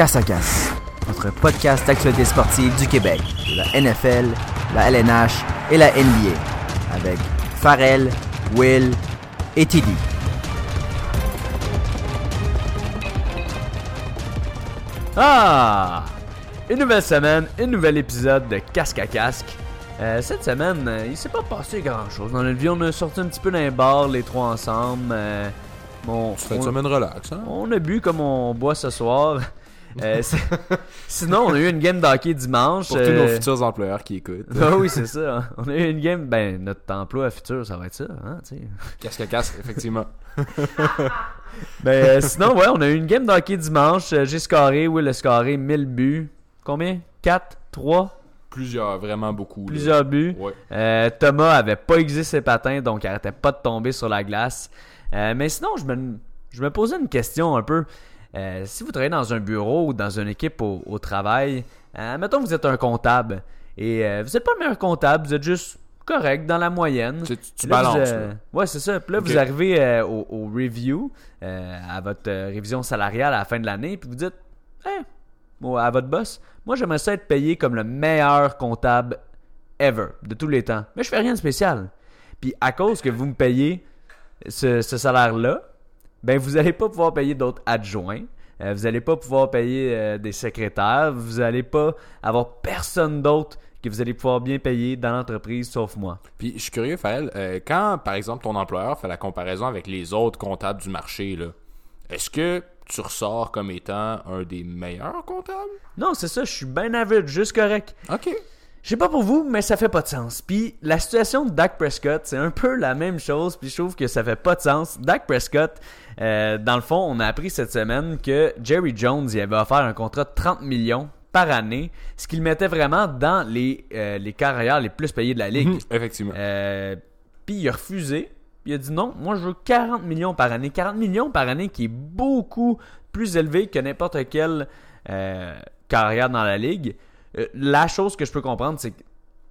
Casse à Casse, notre podcast d'actualité sportive du Québec, de la NFL, la LNH et la NBA, avec Farrell, Will et Tidy. Ah! Une nouvelle semaine, un nouvel épisode de Casque à Casque. Euh, cette semaine, euh, il s'est pas passé grand chose. Dans notre vie, on a sorti un petit peu d'un bar, les trois ensemble. Euh, bon, fais une on, semaine relax, hein? on a bu comme on boit ce soir. Euh, Sinon, on a eu une game d'hockey dimanche. Pour tous nos euh, futurs employeurs qui écoutent. Ah oui, c'est ça. On a eu une game. Ben, notre emploi futur, ça va être ça. Hein. Casque à casque, effectivement. Ben, euh, sinon, ouais, on a eu une game d'hockey dimanche. J'ai scoré, Will a scoré 1000 buts. Combien? 4 3 Plusieurs, vraiment beaucoup. là. Plusieurs buts. Ouais. Euh, Thomas avait pas aiguisé ses patins, donc il arrêtait pas de tomber sur la glace. Euh, mais sinon, je me, je me posais une question un peu. Euh, si vous travaillez dans un bureau ou dans une équipe au, au travail, euh, mettons que vous êtes un comptable et euh, vous n'êtes pas le meilleur comptable, vous êtes juste correct dans la moyenne. Tu, Là, balances. ouais, c'est ça. Puis là, vous arrivez au, au review, à votre révision salariale à la fin de l'année, puis vous dites, Hein, bon, à votre boss, moi j'aimerais ça être payé comme le meilleur comptable ever, de tous les temps. Mais je fais rien de spécial. Puis à cause que vous me payez ce, ce salaire-là, ben vous n'allez pas pouvoir payer d'autres adjoints. euh, vous n'allez pas pouvoir payer euh, des secrétaires. Vous n'allez pas avoir personne d'autre que vous allez pouvoir bien payer dans l'entreprise sauf moi. Puis je suis curieux, Faël, euh, quand par exemple ton employeur fait la comparaison avec les autres comptables du marché, là, est-ce que tu ressors comme étant un des meilleurs comptables? Non, c'est ça, je suis bien average, juste correct. Ok. Je sais pas pour vous, mais ça fait pas de sens. Puis la situation de Dak Prescott, c'est un peu la même chose, puis je trouve que ça fait pas de sens. Dak Prescott, euh, dans le fond, on a appris cette semaine que Jerry Jones il avait offert un contrat de 30 millions par année, ce qui le mettait vraiment dans les, euh, les carrières les plus payées de la ligue. Mhm, Effectivement. Euh, puis il a refusé. Il a dit non, moi je veux 40 millions par année. 40 millions par année qui est beaucoup plus élevé que n'importe quelle carrière dans la ligue. La chose que je peux comprendre, c'est que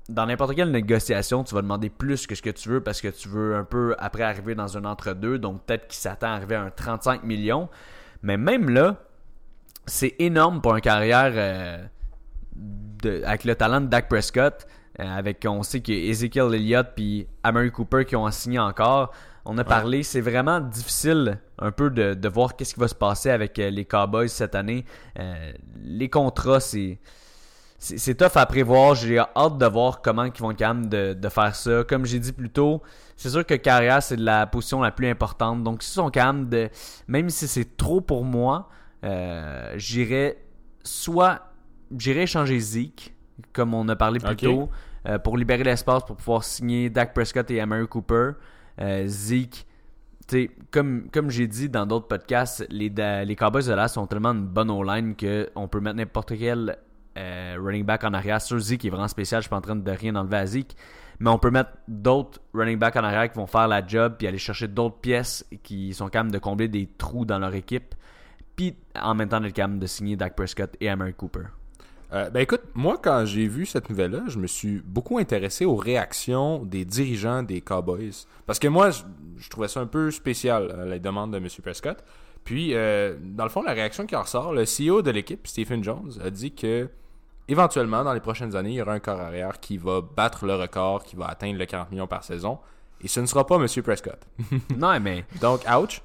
dans n'importe quelle négociation, tu vas demander plus que ce que tu veux parce que tu veux un peu après arriver dans un entre-deux. Donc peut-être qu'il s'attend à arriver à un 35 millions. Mais même là, c'est énorme pour une carrière euh, de- avec le talent de Dak Prescott. euh, avec, on sait a Ezekiel Elliott puis Amari Cooper qui ont signé encore. On a parlé, c'est vraiment difficile un peu de, de voir qu'est-ce qui va se passer avec euh, les Cowboys cette année. Euh, les contrats, c'est c'est tough à prévoir. J'ai hâte de voir comment ils vont être capables de, de faire ça. Comme j'ai dit plus tôt, c'est sûr que carrière, c'est la position la plus importante. Donc, s'ils sont capables de. Même si c'est trop pour moi, euh, j'irais soit. Échanger Zeke, comme on a parlé plus tôt, euh, pour libérer l'espace pour pouvoir signer Dak Prescott et Amari Cooper. Euh, Zeke. tu sais, comme, comme j'ai dit dans d'autres podcasts, les, les Cowboys de Dallas sont tellement une bonne O-line qu'on peut mettre n'importe quel euh, running back en arrière. Sur Zeke qui est vraiment spécial, je suis pas en train de rien enlever à Zeke. Mais on peut mettre d'autres running backs en arrière qui vont faire la job puis aller chercher d'autres pièces qui sont capables de combler des trous dans leur équipe. Puis en même temps d'être capable de signer Dak Prescott et Amari Cooper. Euh, ben écoute, moi quand j'ai vu cette nouvelle-là, je me suis beaucoup intéressé aux réactions des dirigeants des Cowboys. Parce que moi, je, trouvais ça un peu spécial, euh, la demande de M. Prescott. Puis, euh, dans le fond, la réaction qui en ressort, le CEO de l'équipe, Stephen Jones, a dit que éventuellement, dans les prochaines années, il y aura un corps arrière qui va battre le record, qui va atteindre le 40 millions par saison. Et ce ne sera pas M. Prescott. non, mais Donc, ouch.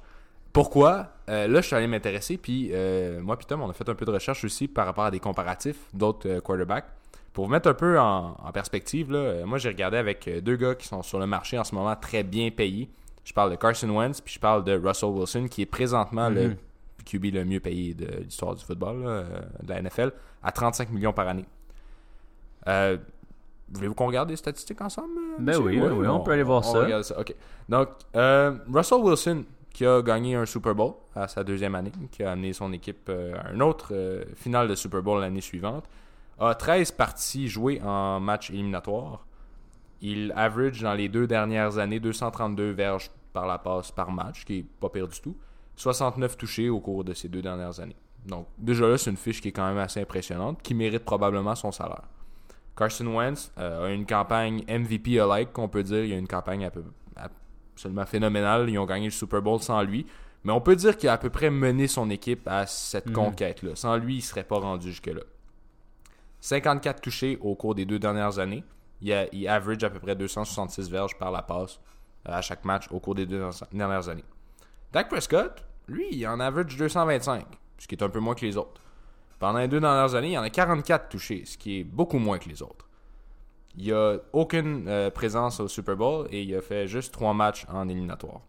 Pourquoi? Euh, là, je suis allé m'intéresser, puis euh, moi puis Tom, on a fait un peu de recherche aussi par rapport à des comparatifs d'autres euh, quarterbacks. Pour vous mettre un peu en, en perspective, là, moi j'ai regardé avec deux gars qui sont sur le marché en ce moment très bien payés. Je parle de Carson Wentz, puis je parle de Russell Wilson, qui est présentement le Mhm. QB le mieux payé de l'histoire du football, là, euh, de la NFL, à 35 millions par année. Euh, Voulez-vous qu'on regarde les statistiques ensemble? euh, Ben monsieur? oui, oui, oui, on peut aller voir ça. ça. OK. Donc, euh, Russell Wilson, qui a gagné un Super Bowl à sa deuxième année, qui a amené son équipe à un autre euh, finale de Super Bowl l'année suivante, a 13 parties jouées en match éliminatoire. Il average dans les deux dernières années 232 verges par la passe par match, qui est pas pire du tout. 69 touchés au cours de ces deux dernières années. Donc, déjà là, c'est une fiche qui est quand même assez impressionnante, qui mérite probablement son salaire. Carson Wentz euh, a une campagne MVP alike, qu'on peut dire. Il y a une campagne peu- absolument phénoménale. Ils ont gagné le Super Bowl sans lui. Mais on peut dire qu'il a à peu près mené son équipe à cette Mhm. conquête-là. Sans lui, il serait pas rendu jusque-là. 54 touchés au cours des deux dernières années. Il, a- il average à peu près 266 verges par la passe euh, à chaque match au cours des deux dernières années. Dak Prescott, lui, il en average 225, ce qui est un peu moins que les autres. Pendant les deux dernières années, il en a 44 touchés, ce qui est beaucoup moins que les autres. Il a aucune euh, présence au Super Bowl et il a fait juste trois matchs en éliminatoire.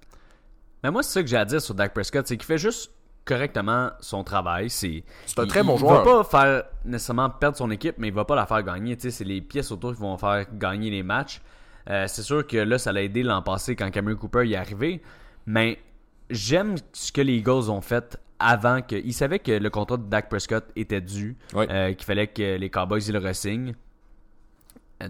Mais moi, c'est ça que j'ai à dire sur Dak Prescott, c'est qu'il fait juste correctement son travail. C'est C'est un il- très bon il joueur. va pas faire nécessairement perdre son équipe, mais il va pas la faire gagner. C'est les pièces autour qui vont faire gagner les matchs. Euh, c'est sûr que là, ça l'a aidé l'an passé quand Cameron Cooper y est arrivé. Mais j'aime ce que les Eagles ont fait avant que. Ils savaient que le contrat de Dak Prescott était dû, euh, qu'il fallait que les Cowboys ils le ressignent.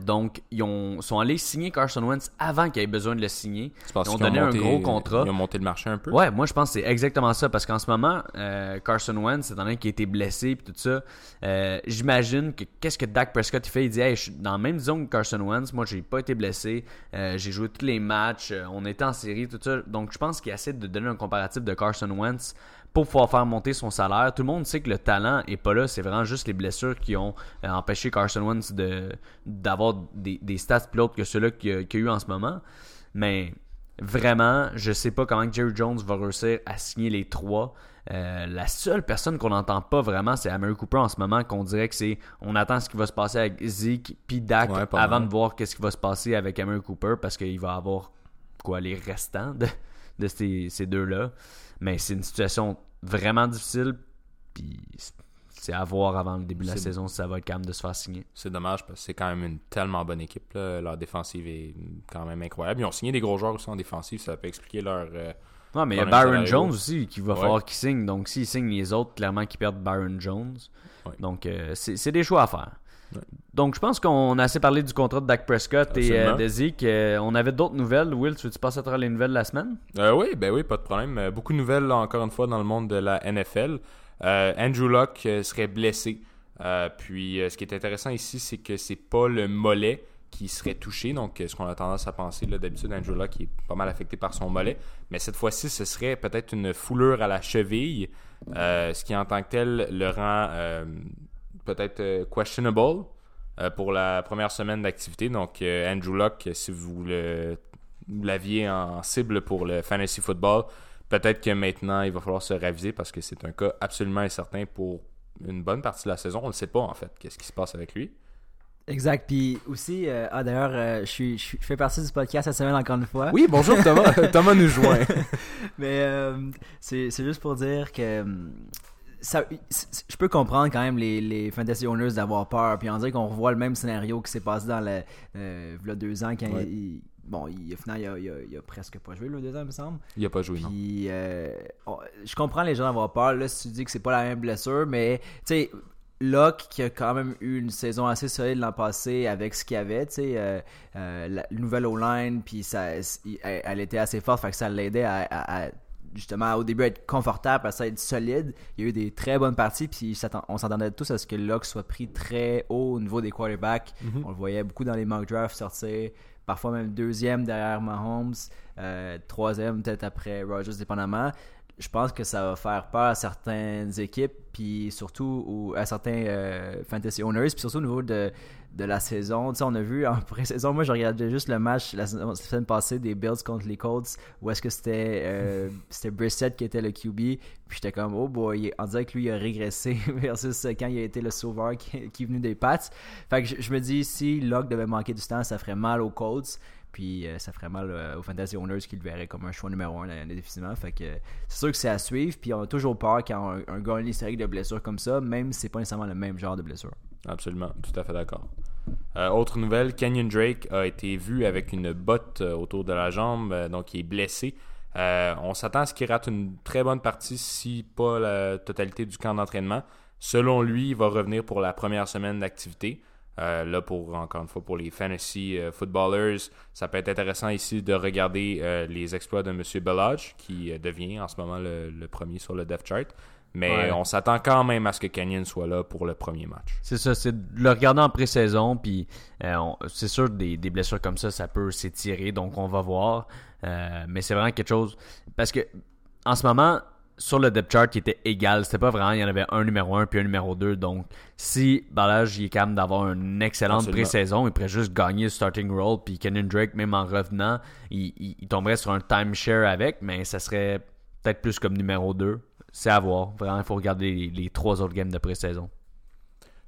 Donc, ils ont, sont allés signer Carson Wentz avant qu'il ait besoin de le signer. Ils ont donné un monté- gros contrat. Ils ont monté le marché un peu? Ouais, moi je pense que c'est exactement ça parce qu'en ce moment, euh, Carson Wentz, étant donné qu'il a été blessé et tout ça, euh, j'imagine que qu'est-ce que Dak Prescott il fait? Il dit Hey, je suis dans la même zone que Carson Wentz, moi j'ai pas été blessé, euh, j'ai joué tous les matchs, on était en série, tout ça. Donc je pense qu'il essaie de donner un comparatif de Carson Wentz pour pouvoir faire monter son salaire. Tout le monde sait que le talent est pas là, c'est vraiment juste les blessures qui ont euh, empêché Carson Wentz de d'avoir des, des stats plus hautes que ceux-là qu'il y a- eu en ce moment. Mais vraiment, je sais pas comment Jerry Jones va réussir à signer les trois. Euh, la seule personne qu'on n'entend pas vraiment, c'est Amari Cooper en ce moment, qu'on dirait que c'est on attend ce qui va se passer avec Zeke puis Dak Ouais, avant de voir qu'est-ce qui va se passer avec Amari Cooper parce qu'il va avoir quoi les restants de, de ces, ces deux-là. Mais c'est une situation vraiment difficile, puis c'est à voir avant le début de la saison si ça va être calme de se faire signer. C'est dommage parce que c'est quand même une tellement bonne équipe. là. Leur défensive est quand même incroyable. Ils ont signé des gros joueurs aussi en défensive. Ça peut expliquer leur. euh, Ouais, mais il y a Byron. Jones aussi qui va Ouais. falloir qu'il signe. Donc, s'il signe les autres, clairement qu'ils perdent Byron Jones. Ouais. Donc, euh, c'est des choix à faire. Ouais. Donc, je pense qu'on a assez parlé du contrat de Dak Prescott et euh, de Zeke. Euh, on avait d'autres nouvelles. Will, tu veux-tu passer à travers les nouvelles de la semaine? Euh, oui, ben oui, pas de problème. Euh, beaucoup de nouvelles, là, encore une fois, dans le monde de la NFL. Andrew Luck serait blessé. Puis, ce qui est intéressant ici, c'est que c'est pas le mollet qui serait touché. Donc, ce qu'on a tendance à penser, d'habitude, Andrew Luck est pas mal affecté par son mollet. Mais cette fois-ci, ce serait peut-être une foulure à la cheville, ce qui, en tant que tel, le rend peut-être euh, questionable euh, pour la première semaine d'activité. Donc, euh, Andrew Luck, si vous le l'aviez en cible pour le fantasy football, peut-être que maintenant il va falloir se raviser parce que c'est un cas absolument incertain pour une bonne partie de la saison. On ne sait pas en fait qu'est-ce qui se passe avec lui. Exact. Puis aussi, euh, ah d'ailleurs, euh, je, suis, je, fais partie du podcast cette semaine encore une fois. Oui, bonjour Thomas. Thomas nous joint. Mais euh, c'est c'est juste pour dire que hum, ça, je peux comprendre quand même les, les fantasy owners d'avoir peur. Puis on dirait qu'on revoit le même scénario qui s'est passé dans le, euh, deux ans quand Ouais. il, bon, il, au final, il a, il, a, il a presque pas joué le deux ans, il me semble. Il n'a pas joué, non. Puis euh, on- je comprends les gens d'avoir peur. Là, si tu dis que c'est pas la même blessure, mais tu sais, Locke qui a quand même eu une saison assez solide l'an passé avec ce qu'il y avait, tu sais, euh, euh, la nouvelle O-line, puis ça, elle, elle était assez forte, fait que ça l'aidait à, à- à, justement au début être confortable, à ça être solide. Il y a eu des très bonnes parties, puis on s'attendait tous à ce que Locke soit pris très haut au niveau des quarterbacks. On le voyait beaucoup dans les mock drafts sortir, parfois même deuxième derrière Mahomes, euh, troisième peut-être après Rogers, dépendamment. Je pense que ça va faire peur à certaines équipes, puis surtout au- à certains euh, fantasy owners, puis surtout au niveau de, de la saison. Tu sais, on a vu en pré-saison, moi je regardais juste le match la semaine passée des Bills contre les Colts, où est-ce que c'était euh, c'était Brissett qui était le QB, puis j'étais comme, oh boy, on dirait que lui il a régressé versus quand il a été le sauveur qui, qui est venu des Pats. Fait que je, je me dis, si Locke devait manquer du temps, ça ferait mal aux Colts. Puis euh, ça ferait mal euh, aux Fantasy Owners qui le verraient comme un choix numéro un l'année définitivement. Fait que euh, c'est sûr que c'est à suivre. Puis on a toujours peur quand un, gars a une historique de blessure comme ça, même si c'est pas nécessairement le même genre de blessure. Absolument, tout à fait d'accord. Euh, autre nouvelle, Kenyon Drake a été vu avec une botte euh, autour de la jambe, euh, donc il est blessé. Euh, on s'attend à ce qu'il rate une très bonne partie, si pas la totalité du camp d'entraînement. Selon lui, il va revenir pour la première semaine d'activité. Euh, là, pour encore une fois, pour les fantasy euh, footballers, ça peut être intéressant ici de regarder euh, les exploits de M. Bellage, qui devient en ce moment le, le premier sur le depth chart. Mais Ouais. on s'attend quand même à ce que Kenyon soit là pour le premier match. C'est ça, c'est de le regarder en pré-saison, puis c'est sûr des, des blessures comme ça, ça peut s'étirer, donc on va voir. Mais c'est vraiment quelque chose parce que en ce moment, sur le depth chart, il était égal. C'était pas vraiment, il y en avait un numéro 1 puis un numéro 2. Donc, si Balage il est capable d'avoir une excellente pré-saison, il pourrait juste gagner le starting role. Puis Kenan Drake, même en revenant, il, il- il tomberait sur un timeshare avec, mais ça serait peut-être plus comme numéro 2. C'est à voir. Vraiment, il faut regarder les, les trois autres games de pré-saison.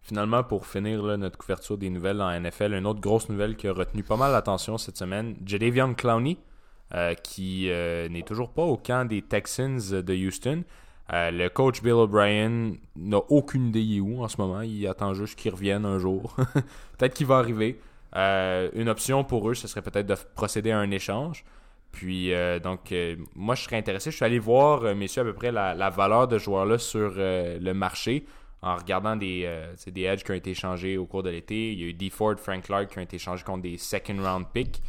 Finalement, pour finir là, notre couverture des nouvelles en NFL, une autre grosse nouvelle qui a retenu pas mal l'attention cette semaine, Jadavion Clowney, qui euh, n'est toujours pas au camp des Texans de Houston. Euh, le coach Bill O'Brien n'a aucune idée où en ce moment. Il attend juste qu'il revienne un jour. peut-être qu'il va arriver. Euh, une option pour eux, ce serait peut-être de procéder à un échange. Puis, euh, donc, euh, moi, je serais intéressé. Je suis allé voir, euh, messieurs, à peu près la, valeur de ce joueur-là sur euh, le marché en regardant des, euh, des edges qui ont été échangés au cours de l'été. Il y a eu D. Ford, Frank Clark qui ont été échangés contre des second round picks.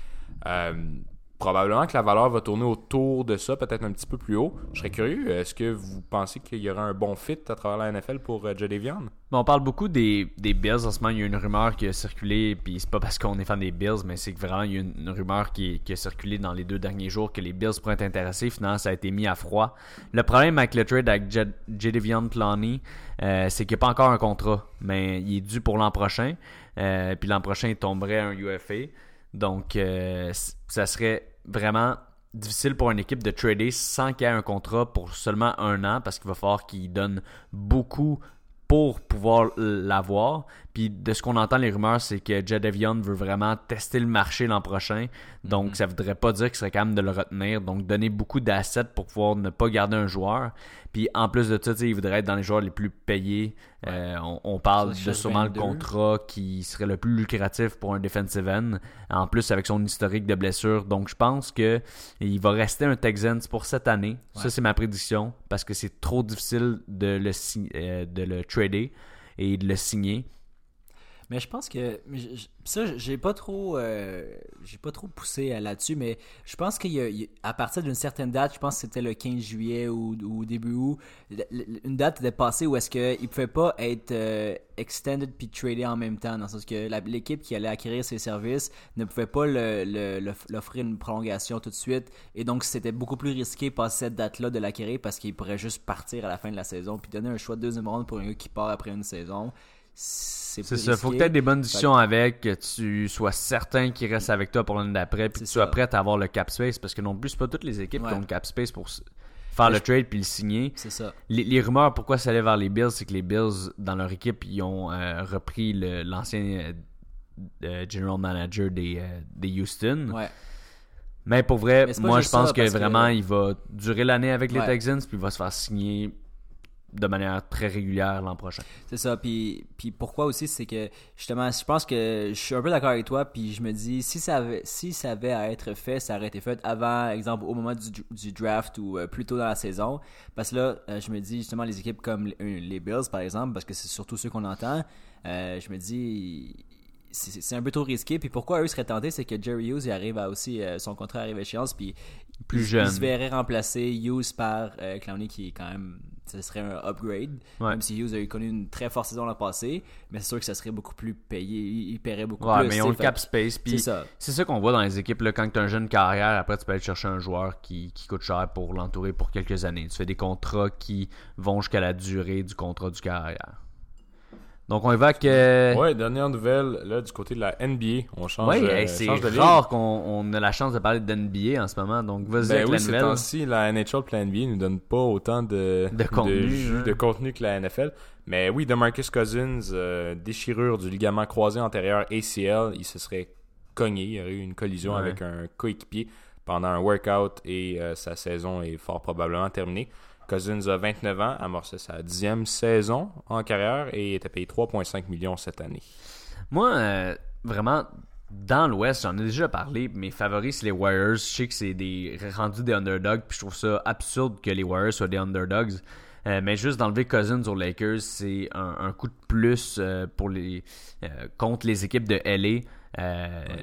Probablement que la valeur va tourner autour de ça, peut-être un petit peu plus haut. Je serais curieux. Est-ce que vous pensez qu'il y aura un bon fit à travers la NFL pour euh, Jadavion? Bon, on parle beaucoup des, Bills en ce moment. Il y a une rumeur qui a circulé, puis c'est pas parce qu'on est fan des Bills, mais c'est que vraiment il y a une, une rumeur qui, a circulé dans les deux derniers jours que les Bills pourraient être intéressés. Finalement, ça a été mis à froid. Le problème avec le trade avec Jadavion Clowney, euh, c'est qu'il n'y a pas encore un contrat, mais il est dû pour l'an prochain. Euh, puis l'an prochain, il tomberait un UFA. Donc, euh, ça serait vraiment difficile pour une équipe de trader sans qu'il y ait un contrat pour seulement un an parce qu'il va falloir qu'il donne beaucoup pour pouvoir l'avoir. Puis de ce qu'on entend, les rumeurs, c'est que Jadavion veut vraiment tester le marché l'an prochain. Donc, ça voudrait pas dire qu'il serait capable de le retenir. Donc, donner beaucoup d'assets pour pouvoir ne pas garder un joueur. Puis en plus de ça, il voudrait être dans les joueurs les plus payés. Euh, on, on parle de sûrement le 22. contrat qui serait le plus lucratif pour un defensive end. En plus, avec son historique de blessures. Donc, je pense que il va rester un Texans pour cette année. Ça, c'est ma prédiction. Parce que c'est trop difficile de le, euh, de le trader et de le signer. Mais je pense que ça, j'ai pas trop, euh, j'ai pas trop poussé là-dessus, mais je pense qu'il y a, il y a- à partir d'une certaine date, je pense que c'était le 15 juillet ou, début août, une date était passée où est-ce que il pouvait pas être euh, extended puis tradé en même temps, dans le sens que l'équipe qui allait acquérir ses services ne pouvait pas l'offrir une prolongation tout de suite, et donc c'était beaucoup plus risqué passer cette date-là de l'acquérir parce qu'il pourrait juste partir à la fin de la saison puis donner un choix de deuxième ronde pour un gars qui part après une saison. C'est ça. Faut que tu aies des bonnes discussions avec, que tu sois certain qu'il reste avec toi pour l'année d'après, puis que tu sois prêt à avoir le cap space, parce que non plus, c'est pas toutes les équipes Ouais. qui ont le cap space pour faire le trade puis le signer. C'est ça. Les, les rumeurs, pourquoi ça allait vers les Bills, c'est que les Bills, dans leur équipe, ils ont euh, repris l'ancien euh, general manager des, euh, des Houston. Ouais. Mais pour vrai, Mais moi, je pense ça, que vraiment, il va durer l'année avec les Ouais. Texans, puis il va se faire signer de manière très régulière l'an prochain. C'est ça. Puis, puis pourquoi aussi, c'est que justement, je pense que je suis un peu d'accord avec toi. Puis je me dis, si ça avait, si ça avait à être fait, ça aurait été fait avant, exemple, au moment du, du draft ou euh, plus tôt dans la saison. Parce que là, euh, je me dis justement, les équipes comme les, euh, les Bills, par exemple, parce que c'est surtout ceux qu'on entend, euh, je me dis. C'est c'est un peu trop risqué. Puis pourquoi eux seraient tentés, c'est que Jerry Hughes il arrive à aussi euh, son contrat arrive à échéance. Puis Plus il, jeune. il se verrait remplacer Hughes par euh, Clowney qui est quand même ce serait un upgrade Ouais. même si Hughes a connu une très forte saison l'an passé mais c'est sûr que ça serait beaucoup plus payé il, paierait beaucoup Ouais, plus mais ont le cap space. c'est ça c'est ça qu'on voit dans les équipes. Là, quand tu as un jeune carrière, après, tu peux aller chercher un joueur qui, qui coûte cher pour l'entourer pour quelques années. Tu fais des contrats qui vont jusqu'à la durée du contrat du carrière. Donc, on évoque. Euh... Ouais, dernière nouvelle, là, du côté de la NBA. On change, Ouais, euh, hey, c'est de rare qu'on on a la chance de parler de NBA en ce moment. Donc, vas-y Ben avec oui, la ces nouvelle. temps-ci, la NHL et la NBA nous donnent pas autant de, De contenu, jus, hein. de contenu que la NFL. Mais oui, DeMarcus Cousins, euh, déchirure du ligament croisé antérieur ACL, il se serait cogné, il y aurait eu une collision Ouais. avec un coéquipier pendant un workout et euh, sa saison est fort probablement terminée. Cousins a 29 ans, amorçait sa dixième saison en carrière et était payé 3,5 millions cette année. Moi, euh, vraiment, dans l'Ouest, j'en ai déjà parlé. Mes favoris, c'est les Warriors. Je sais que c'est des rendus des underdogs. Puis je trouve ça absurde que les Warriors soient des underdogs. Euh, mais juste d'enlever Cousins aux Lakers, c'est un, un coup de plus euh, pour les euh, contre les équipes de LA.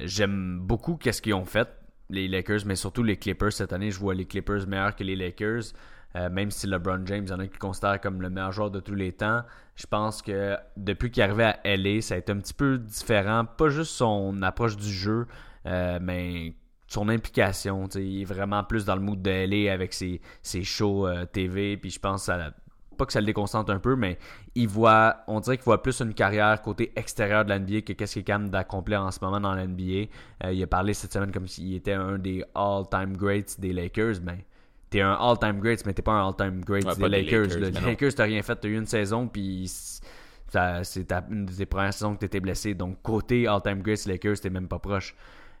J'aime beaucoup qu'est-ce qu'ils ont fait les Lakers, mais surtout les Clippers cette année. Je vois les Clippers meilleurs que les Lakers. Euh, même si LeBron James, en a qui le considèrent comme le meilleur joueur de tous les temps, je pense que depuis qu'il est arrivé à LA, ça a été un petit peu différent. Pas juste son approche du jeu, euh, mais son implication. Il est vraiment plus dans le mood de LA avec ses, shows euh, TV. Puis je pense que ça, pas que ça le déconcentre un peu, mais il voit, on dirait qu'il voit plus une carrière côté extérieur de l'NBA que qu'est-ce qu'il est d'accomplir en ce moment dans l'NBA. Il a parlé cette semaine comme s'il était un des all-time greats des Lakers. Ben, t'es un all-time great, mais t'es pas un all-time great Ouais, des Lakers. Là. Les. Lakers, t'as rien fait, t'as eu une saison, puis c'est une des premières saisons que t'étais blessé. Donc, côté all-time great, Lakers, t'es même pas proche.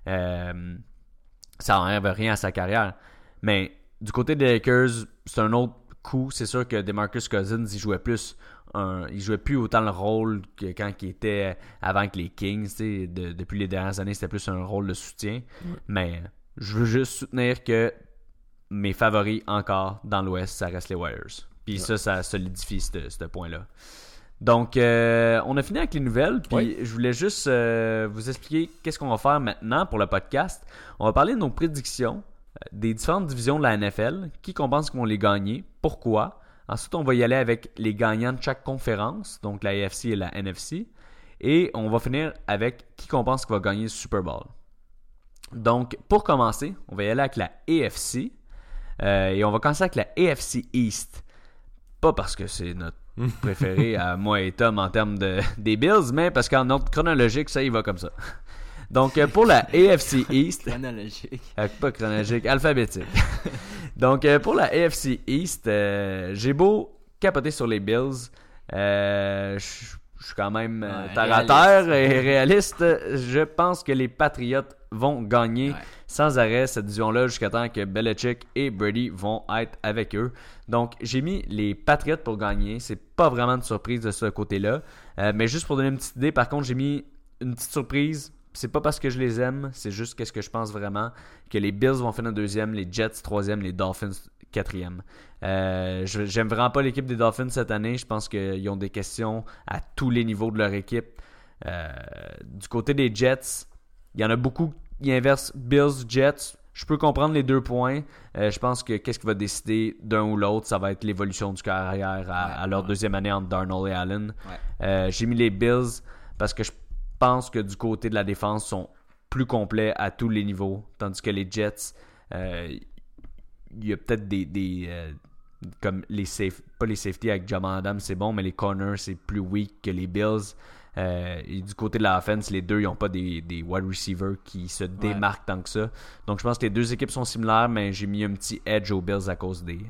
Euh, ça enlève rien à sa carrière. Mais du côté des Lakers, c'est un autre coup. C'est sûr que DeMarcus Cousins, il jouait plus. un- il jouait plus autant le rôle que quand il était avant avec les Kings. De- depuis les dernières années, c'était plus un rôle de soutien. Mais je veux juste soutenir que mes favoris encore dans l'Ouest, ça reste les Warriors. Puis ça, ça solidifie ce point-là. Donc, euh, on a fini avec les nouvelles. Puis Oui. je voulais juste euh, vous expliquer qu'est-ce qu'on va faire maintenant pour le podcast. On va parler de nos prédictions euh, des différentes divisions de la NFL, qui qu'on pense vont les gagner, pourquoi. Ensuite, on va y aller avec les gagnants de chaque conférence, donc la AFC et la NFC. Et on va finir avec qui qu'on pense qui va gagner le Super Bowl. Donc, pour commencer, on va y aller avec la AFC. Euh, et on va commencer avec la AFC East. Pas parce que c'est notre préféré à moi et Tom en termes de, des Bills, mais parce qu'en ordre chronologique, ça y va comme ça. Donc, euh, pour la AFC East, Chronologique. euh, pas chronologique, alphabétique. Donc, euh, pour la AFC East, euh, j'ai beau capoter sur les Bills. Je suis quand même Ouais, terre à terre et réaliste. Je pense que les Patriots vont gagner Ouais. sans arrêt cette division-là jusqu'à temps que Belichick et Brady vont être avec eux. Donc, j'ai mis les Patriots pour gagner. C'est pas vraiment de surprise de ce côté-là. Euh, mais juste pour donner une petite idée, par contre, j'ai mis une petite surprise. C'est pas parce que je les aime, c'est juste qu'est-ce que je pense vraiment que les Bills vont finir deuxième, les Jets troisième, les Dolphins quatrième. Euh, J'aime vraiment pas l'équipe des Dolphins cette année. Je pense qu'ils ont des questions à tous les niveaux de leur équipe. Euh, du côté des Jets, il y en a beaucoup qui inversent Bills, Jets. Je peux comprendre les deux points. Euh, je pense que qu'est-ce qui va décider d'un ou l'autre, ça va être l'évolution du carrière à, Ouais, à leur ouais. deuxième année entre Darnold et Allen. Ouais. Euh, J'ai mis les Bills parce que je pense que du côté de la défense, ils sont plus complets à tous les niveaux. Tandis que les Jets, euh, il y a peut-être des. des, comme les safe, pas les safety avec Jamal Adams, c'est bon, mais les corners, c'est plus weak que les Bills. Euh, et du côté de la offense, les deux, ils n'ont pas des, des wide receivers qui se démarquent tant que ça. Donc je pense que les deux équipes sont similaires, mais j'ai mis un petit edge aux Bills à cause des,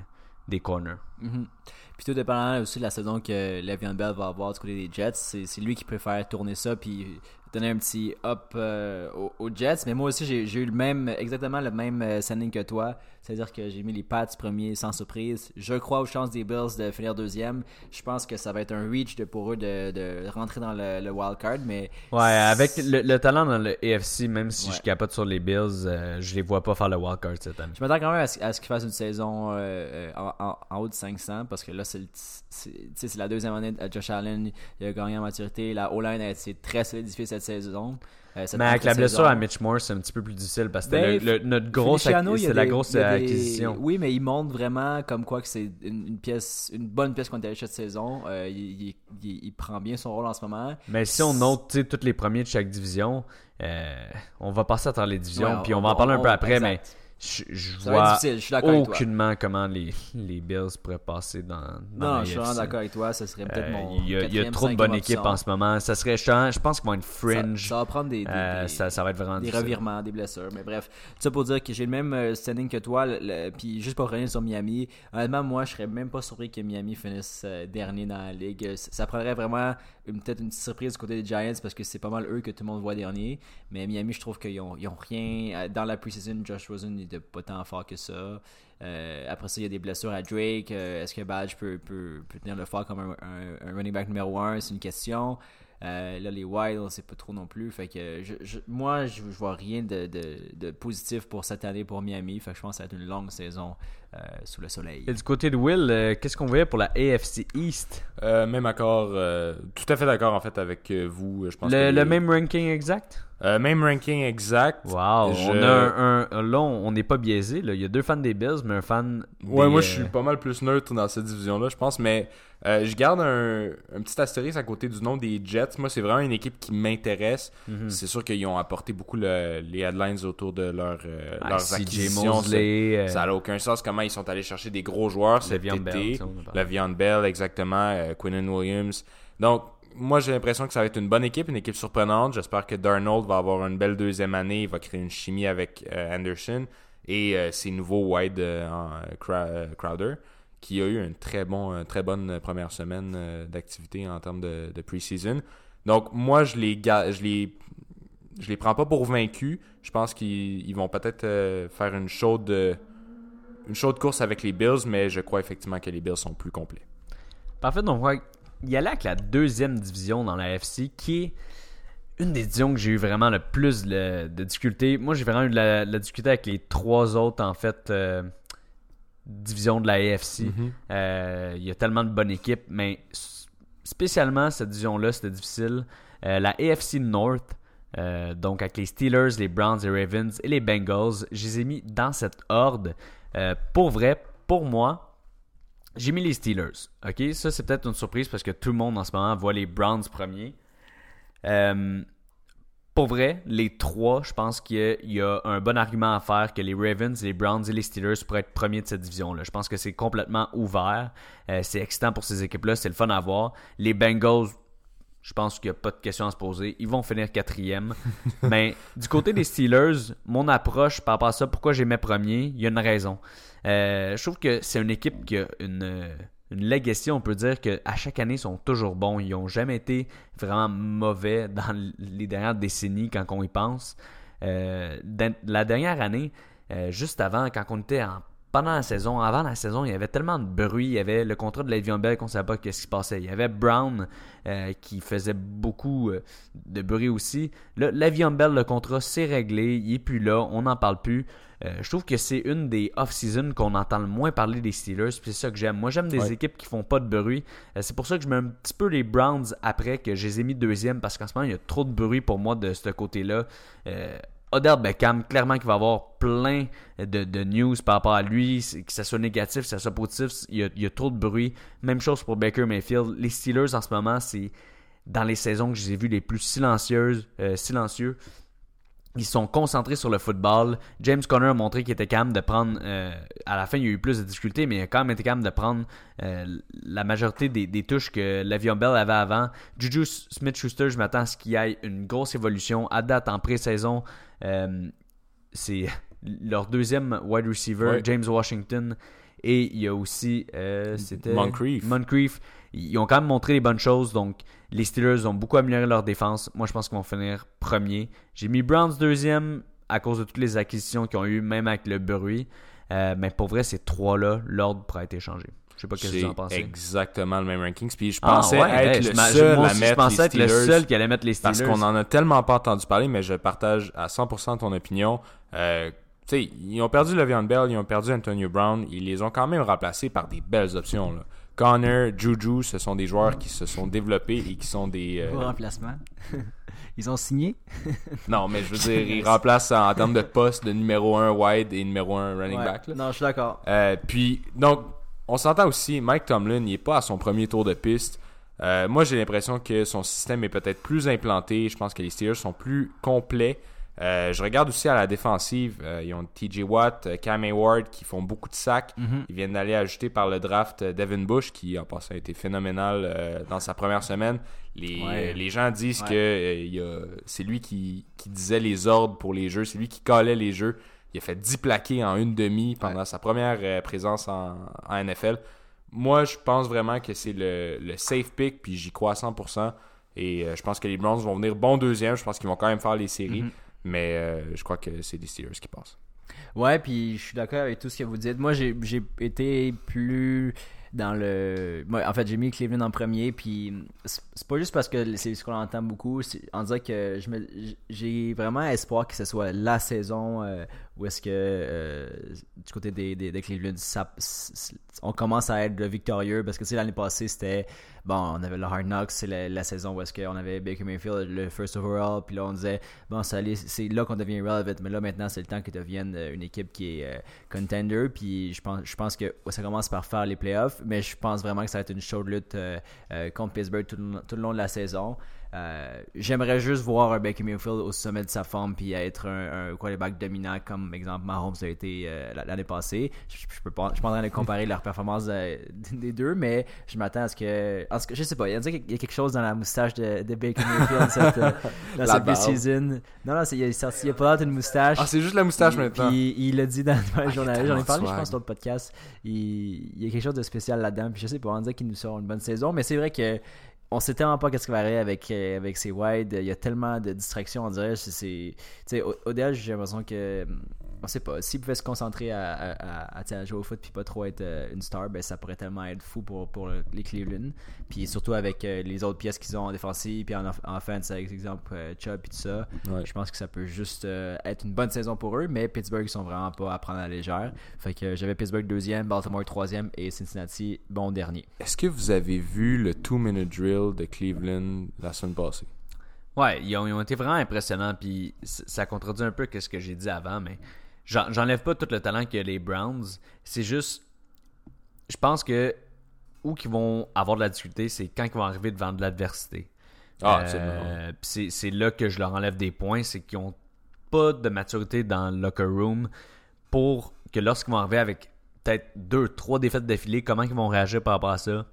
des corners. Mhm. Puis tout dépendant aussi de la saison que Le'Veon Bell va avoir du côté des Jets, c'est c'est lui qui préfère tourner ça puis donner un petit up euh, aux, aux Jets. Mais moi aussi, j'ai eu le même, exactement le même euh, standing que toi. C'est-à-dire que j'ai mis les Pats premiers sans surprise. Je crois aux chances des Bills de finir deuxième. Je pense que ça va être un reach de, pour eux de, de rentrer dans le, le wild card. Mais Ouais, avec le, le talent dans le AFC, même si Ouais. je capote sur les Bills, euh, je les vois pas faire le wildcard cette année. Je m'attends quand même à ce, à ce qu'ils fassent une saison euh, en, en- en haut de 500 parce que là, c'est la deuxième année de Josh Allen. Il a gagné en maturité. La O-line a été très solidifiée cette saison. Euh, cette Mais avec la blessure à Mitch Morse, c'est un petit peu plus difficile parce que c'était Ben, le- le- notre grosse, c'est la grosse des- acquisition. Oui, mais il montre vraiment comme quoi que c'est une, une pièce, une bonne pièce qu'on a cette saison. Euh, il, il- il- il prend bien son rôle en ce moment. Mais si on note tous les premiers de chaque division, euh, on va passer à travers les divisions, Ouais, puis on, va en parler un peu après, mais. Je, Ça vois je suis d'accord avec toi. aucunement comment les, les Bills pourraient passer dans, dans Non, la je suis vraiment d'accord avec toi. Ce serait peut-être Euh, mon. Il y, y a trop de bonnes équipes en ce moment. Ça serait, je, pense qu'ils vont être fringe. Ça, ça va prendre des, des- Euh, des- ça, ça va être vraiment des difficile. revirements, des blessures. Mais bref, tout ça pour dire que j'ai le même euh, standing que toi. le- le- Puis juste pour revenir sur Miami, honnêtement, moi, je serais même pas surpris que Miami finisse dernier dans la ligue. Ça ça prendrait vraiment peut-être une petite surprise du côté des Giants parce que c'est pas mal eux que tout le monde voit dernier. Mais Miami, je trouve qu'ils ont, ils ont rien. Dans la preseason, Josh Rosen n'était pas tant fort que ça. Euh, après ça, il y a des blessures à Drake. Euh, Est-ce que Badge peut, tenir le fort comme un, un- un running back numéro 1 C'est une question. Euh, là, les Wild, c'est pas trop non plus. Fait que moi, je, vois rien de, de, de positif pour cette année pour Miami. Fait que je pense que ça va être une longue saison euh, sous le soleil. Et du côté de Will, euh, qu'est-ce qu'on voyait pour la AFC East? Euh, même accord, euh, tout à fait d'accord en fait avec vous. Je pense Le, que le les- même ranking exact? Euh, même ranking exact. Wow, Je- on a un, un- là, on n'est pas biaisé. Là. Il y a deux fans des Bills, mais un fan. Ouais, des, moi je suis pas mal plus neutre dans cette division-là, je pense, mais euh, je garde un, un petit astérisque à côté du nom des Jets. Moi, c'est vraiment une équipe qui m'intéresse. mhm. C'est sûr qu'ils ont apporté beaucoup le- les headlines autour de leur, euh, Ah, leurs CJ acquisitions. Mosley, Ça n'a aucun sens comment ils sont allés chercher des gros joueurs cet Bell, été. en parle. Le'Veon Bell, exactement. Euh, Quinnen Williams. Donc, moi, j'ai l'impression que ça va être une bonne équipe, une équipe surprenante. J'espère que Darnold va avoir une belle deuxième année. Il va créer une chimie avec euh, Anderson et euh, ses nouveaux wide euh, Crowder, qui a eu une très, bon, très bonne première semaine d'activité en termes de, de preseason. Donc, moi, je les, je les, je les prends pas pour vaincus. Je pense qu'ils ils vont peut-être euh, faire une chaude, une chaude course avec les Bills, mais je crois effectivement que les Bills sont plus complets. Parfait, donc on va y aller avec la deuxième division dans la FC, qui est une des divisions que j'ai eu vraiment le plus de, de difficultés. Moi, j'ai vraiment eu de la, de la difficulté avec les trois autres, en fait, euh, divisions de la AFC. Mhm. Euh, Il y a tellement de bonnes équipes, mais spécialement cette division-là, c'était difficile. Euh, la AFC North, donc avec les Steelers, les Browns, les Ravens et les Bengals, je les ai mis dans cette horde. Euh, pour vrai, pour moi, j'ai mis les Steelers. Ok, ça c'est peut-être une surprise parce que tout le monde en ce moment voit les Browns premiers. Euh, pour vrai, les trois, je pense qu'il y a- un bon argument à faire que les Ravens, les Browns et les Steelers pourraient être premiers de cette division-là. Je pense que c'est complètement ouvert. Euh, c'est excitant pour ces équipes-là. C'est le fun à voir. Les Bengals, je pense qu'il n'y a pas de question à se poser. Ils vont finir quatrième. Mais du côté des Steelers, mon approche par rapport à ça, pourquoi j'ai mis premier, il y a une raison. Euh, je trouve que c'est une équipe qui a une, une legacy, on peut dire qu'à chaque année, ils sont toujours bons. Ils n'ont jamais été vraiment mauvais dans les dernières décennies quand on y pense. Euh, la dernière année, euh, juste avant, quand on était en pendant la saison, avant la saison, il y avait tellement de bruit. Il y avait le contrat de Le'Veon Bell qu'on ne savait pas qu'est-ce qui se passait. Il y avait Brown euh, qui faisait beaucoup euh, de bruit aussi. Là, Le'Veon Bell, le contrat, c'est réglé. Il est plus là. On n'en parle plus. Euh, je trouve que c'est une des off-season qu'on entend le moins parler des Steelers. C'est ça que j'aime. Moi, j'aime des Ouais. équipes qui font pas de bruit. Euh, c'est pour ça que je mets un petit peu les Browns après, que je les ai mis deuxième, parce qu'en ce moment, il y a trop de bruit pour moi de ce côté-là. Euh, Odell Beckham, clairement qu'il va avoir plein de, news par rapport à lui, que ça soit négatif, que ça soit positif, il y, a, il y a trop de bruit. Même chose pour Baker Mayfield. Les Steelers en ce moment, c'est dans les saisons que j'ai vues les plus silencieuses, euh, silencieux. Ils sont concentrés sur le football. James Conner a montré qu'il était capable de prendre. euh, à la fin, il y a eu plus de difficultés, mais il a quand même été capable de prendre euh, la majorité des, des touches que Le'Veon Bell avait avant. Juju Smith-Schuster, je m'attends à ce qu'il y ait une grosse évolution. À date, en pré-saison, euh, c'est leur deuxième wide receiver, Ouais. James Washington. Et il y a aussi. C'était. Moncrief. Moncrief. Ils ont quand même montré les bonnes choses. Donc, les Steelers ont beaucoup amélioré leur défense. Moi, je pense qu'ils vont finir premier. J'ai mis Browns deuxième à cause de toutes les acquisitions qu'ils ont eues, même avec le bruit. Euh, mais pour vrai, ces trois-là, l'ordre pourrait être échangé. Je sais pas ce que vous en pensez. exactement le même rankings. Puis je Ah, pensais ouais, être hey, le seul à mettre je pensais les être le Steelers seul qui allait mettre les Steelers. Parce qu'on en a tellement pas entendu parler, mais je partage à 100% ton opinion. Euh, tu sais, ils ont perdu Le'Veon Bell, ils ont perdu Antonio Brown. Ils les ont quand même remplacés par des belles options. Là. Connor, Juju, ce sont des joueurs qui se sont développés et qui sont des... euh, remplacement. Ils ont signé. Non, mais je veux dire, ils remplacent en, termes de poste de numéro 1 wide et numéro 1 running Ouais. back. là. Non, je suis d'accord. Euh, puis, donc, on s'entend aussi, Mike Tomlin, il n'est pas à son premier tour de piste. Euh, moi, j'ai l'impression que son système est peut-être plus implanté. Je pense que les Steelers sont plus complets. Euh, je regarde aussi à la défensive. euh, ils ont TJ Watt, euh, Cam Hayward qui font beaucoup de sacs. Mhm. Ils viennent d'aller ajouter par le draft Devin Bush qui, en passant, a été phénoménal euh, dans sa première semaine. Les, Ouais. les gens disent Ouais. que c'est lui qui, qui disait les ordres pour les jeux. C'est lui qui collait les jeux. Il a fait 10 plaqués en une demi pendant sa première présence en, en NFL. Moi, je pense vraiment que c'est le, le safe pick, puis j'y crois à 100%. Et je pense que les Browns vont venir bon deuxième. Je pense qu'ils vont quand même faire les séries. Mhm. Mais euh, je crois que c'est les Steelers qui passent. Ouais, puis je suis d'accord avec tout ce que vous dites. Moi, j'ai été plus dans le. moi, en fait, j'ai mis Cleveland en premier, puis c'est pas juste parce que c'est ce qu'on entend beaucoup. On dirait que j'ai vraiment espoir que ce soit la saison euh, où est-ce que euh, du côté des, des, des Cleveland, on commence à être victorieux parce que tu l'année passée, c'était bon, on avait le Hard Knocks, c'est la, saison où est-ce qu'on avait Baker Mayfield, le first overall, puis là on disait bon, c'est là qu'on devient relevant, mais là maintenant c'est le temps qu'ils deviennent euh, une équipe qui est euh, contender, puis je pense, je pense que ça commence par faire les playoffs, mais je pense vraiment que ça va être une chaude lutte contre Pittsburgh tout, tout le long de la saison. Euh, J'aimerais juste voir un Baker Mayfield au sommet de sa forme puis être un, un quarterback dominant comme exemple Mahomes a été euh, l'année passée. Je, je peux pas, je suis pas en train de comparer leur performance euh, des deux, mais je m'attends à ce que, en ce que je sais pas, il y a, il y a quelque chose dans la moustache de, de Baker Mayfield cette, dans La cette season. Non non, il il a pas l'air d'une moustache. Ah, c'est juste la moustache Puis- maintenant. Puis il l'a dit dans, dans le Ah, journal. il J'en ai parlé, je pense, dans le podcast. Il, il y a quelque chose de spécial là-dedans. Puis je sais pas, on dirait qu'il nous sort une bonne saison. Mais c'est vrai que on sait tellement pas qu'est-ce qui va arriver avec, euh, avec ses wide. Il y a tellement de distractions, on dirait. C'est, O- Odell, j'ai l'impression que. On sait pas. S'il pouvait se concentrer à, à, à- à, tu sais, à jouer au foot puis pas trop être euh, une star, ben ça pourrait tellement être fou pour, pour les Cleveland. Puis surtout avec euh, les autres pièces qu'ils ont en défensive puis en, en offense, avec exemple euh, Chubb et tout ça. Ouais. Je pense que ça peut juste euh, être une bonne saison pour eux, mais Pittsburgh ils sont vraiment pas à prendre à la légère. Fait que j'avais Pittsburgh deuxième, Baltimore troisième et Cincinnati bon dernier. Est-ce que vous avez vu le two-minute drill de Cleveland la semaine passée? Ouais, ils ont, ils ont été vraiment impressionnants, puis ça contredit un peu ce que j'ai dit avant, mais j'enlève pas tout le talent que les Browns. C'est juste, je pense que où qu'ils vont avoir de la difficulté, c'est quand ils vont arriver devant de l'adversité. Ah, Euh, c'est là que je leur enlève des points, c'est qu'ils ont pas de maturité dans le locker room pour que lorsqu'ils vont arriver avec peut-être deux, trois défaites d'affilée, comment ils vont réagir par rapport à ça?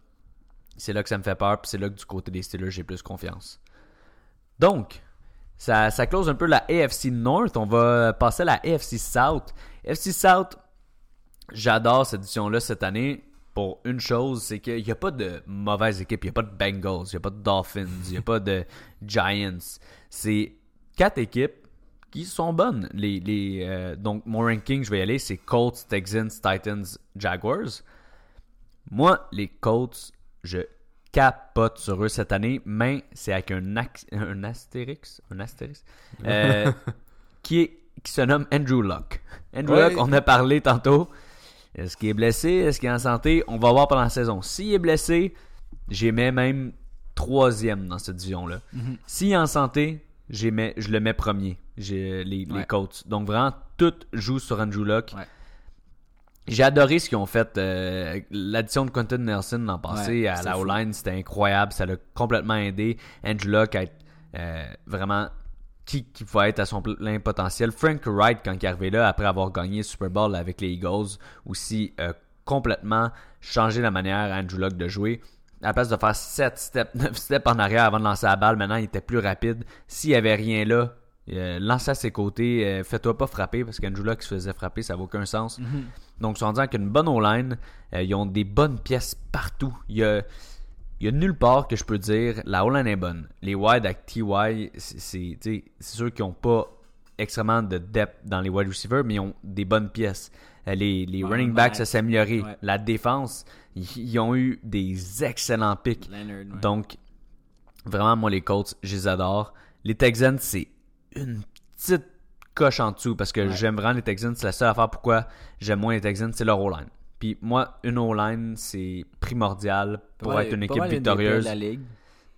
C'est là que ça me fait peur, puis c'est là que du côté des Steelers, j'ai plus confiance. Donc, ça, close un peu la AFC North. On va passer à la AFC South. AFC South, j'adore cette édition-là cette année pour une chose, c'est qu'il n'y a pas de mauvaise équipe. Il n'y a pas de Bengals, il n'y a pas de Dolphins, il n'y a pas de Giants. C'est quatre équipes qui sont bonnes. Euh, donc, mon ranking, je vais y aller, c'est Colts, Texans, Titans, Jaguars. Moi, les Colts, je capote sur eux cette année, mais c'est avec un, un astérix, un astérix, euh, qui, est, qui se nomme Andrew Luck. Andrew Ouais. Luck, on a parlé tantôt. Est-ce qu'il est blessé? Est-ce qu'il est en santé? On va voir pendant la saison. S'il est blessé, j'ai mis même troisième dans cette division-là. S'il est en santé, mis- je le mets premier, j'ai les, les Ouais. Colts. Donc vraiment, tout joue sur Andrew Luck. Ouais. J'ai adoré ce qu'ils ont fait. euh, L'addition de Quentin Nelson l'an passé Ouais, à la. O-line, c'était incroyable. Ça l'a complètement aidé. Andrew Luck à être euh, vraiment qui, qui va être à son plein potentiel. Frank Wright, quand il est arrivé là, après avoir gagné Super Bowl avec les Eagles, aussi euh, complètement changé la manière à Andrew Luck de jouer. À la place de faire 7 steps, 9 steps en arrière avant de lancer la balle, maintenant il était plus rapide. S'il n'y avait rien là, euh, lance à ses côtés, euh, fais-toi pas frapper parce qu'Andrew Luck se faisait frapper, ça n'a aucun sens. Donc, ils sont avec une bonne O-line. Euh, ils ont des bonnes pièces partout. Il y a, il y a nulle part que je peux dire la O-line est bonne. Les wide avec TY, c'est- sûr qu'ils n'ont pas extrêmement de depth dans les wide receivers, mais ils ont des bonnes pièces. Les, les running backs, ça s'est amélioré. Ouais. La défense, ils, ils ont eu des excellents picks. Leonard, ouais. Donc, vraiment, moi, les Colts, je les adore. Les Texans, c'est une petite coche en dessous parce que Ouais. j'aime vraiment les Texans. C'est la seule affaire pourquoi j'aime moins les Texans, c'est leur O-line. Puis moi, une O-line, c'est primordial pour être une équipe victorieuse. la ligue.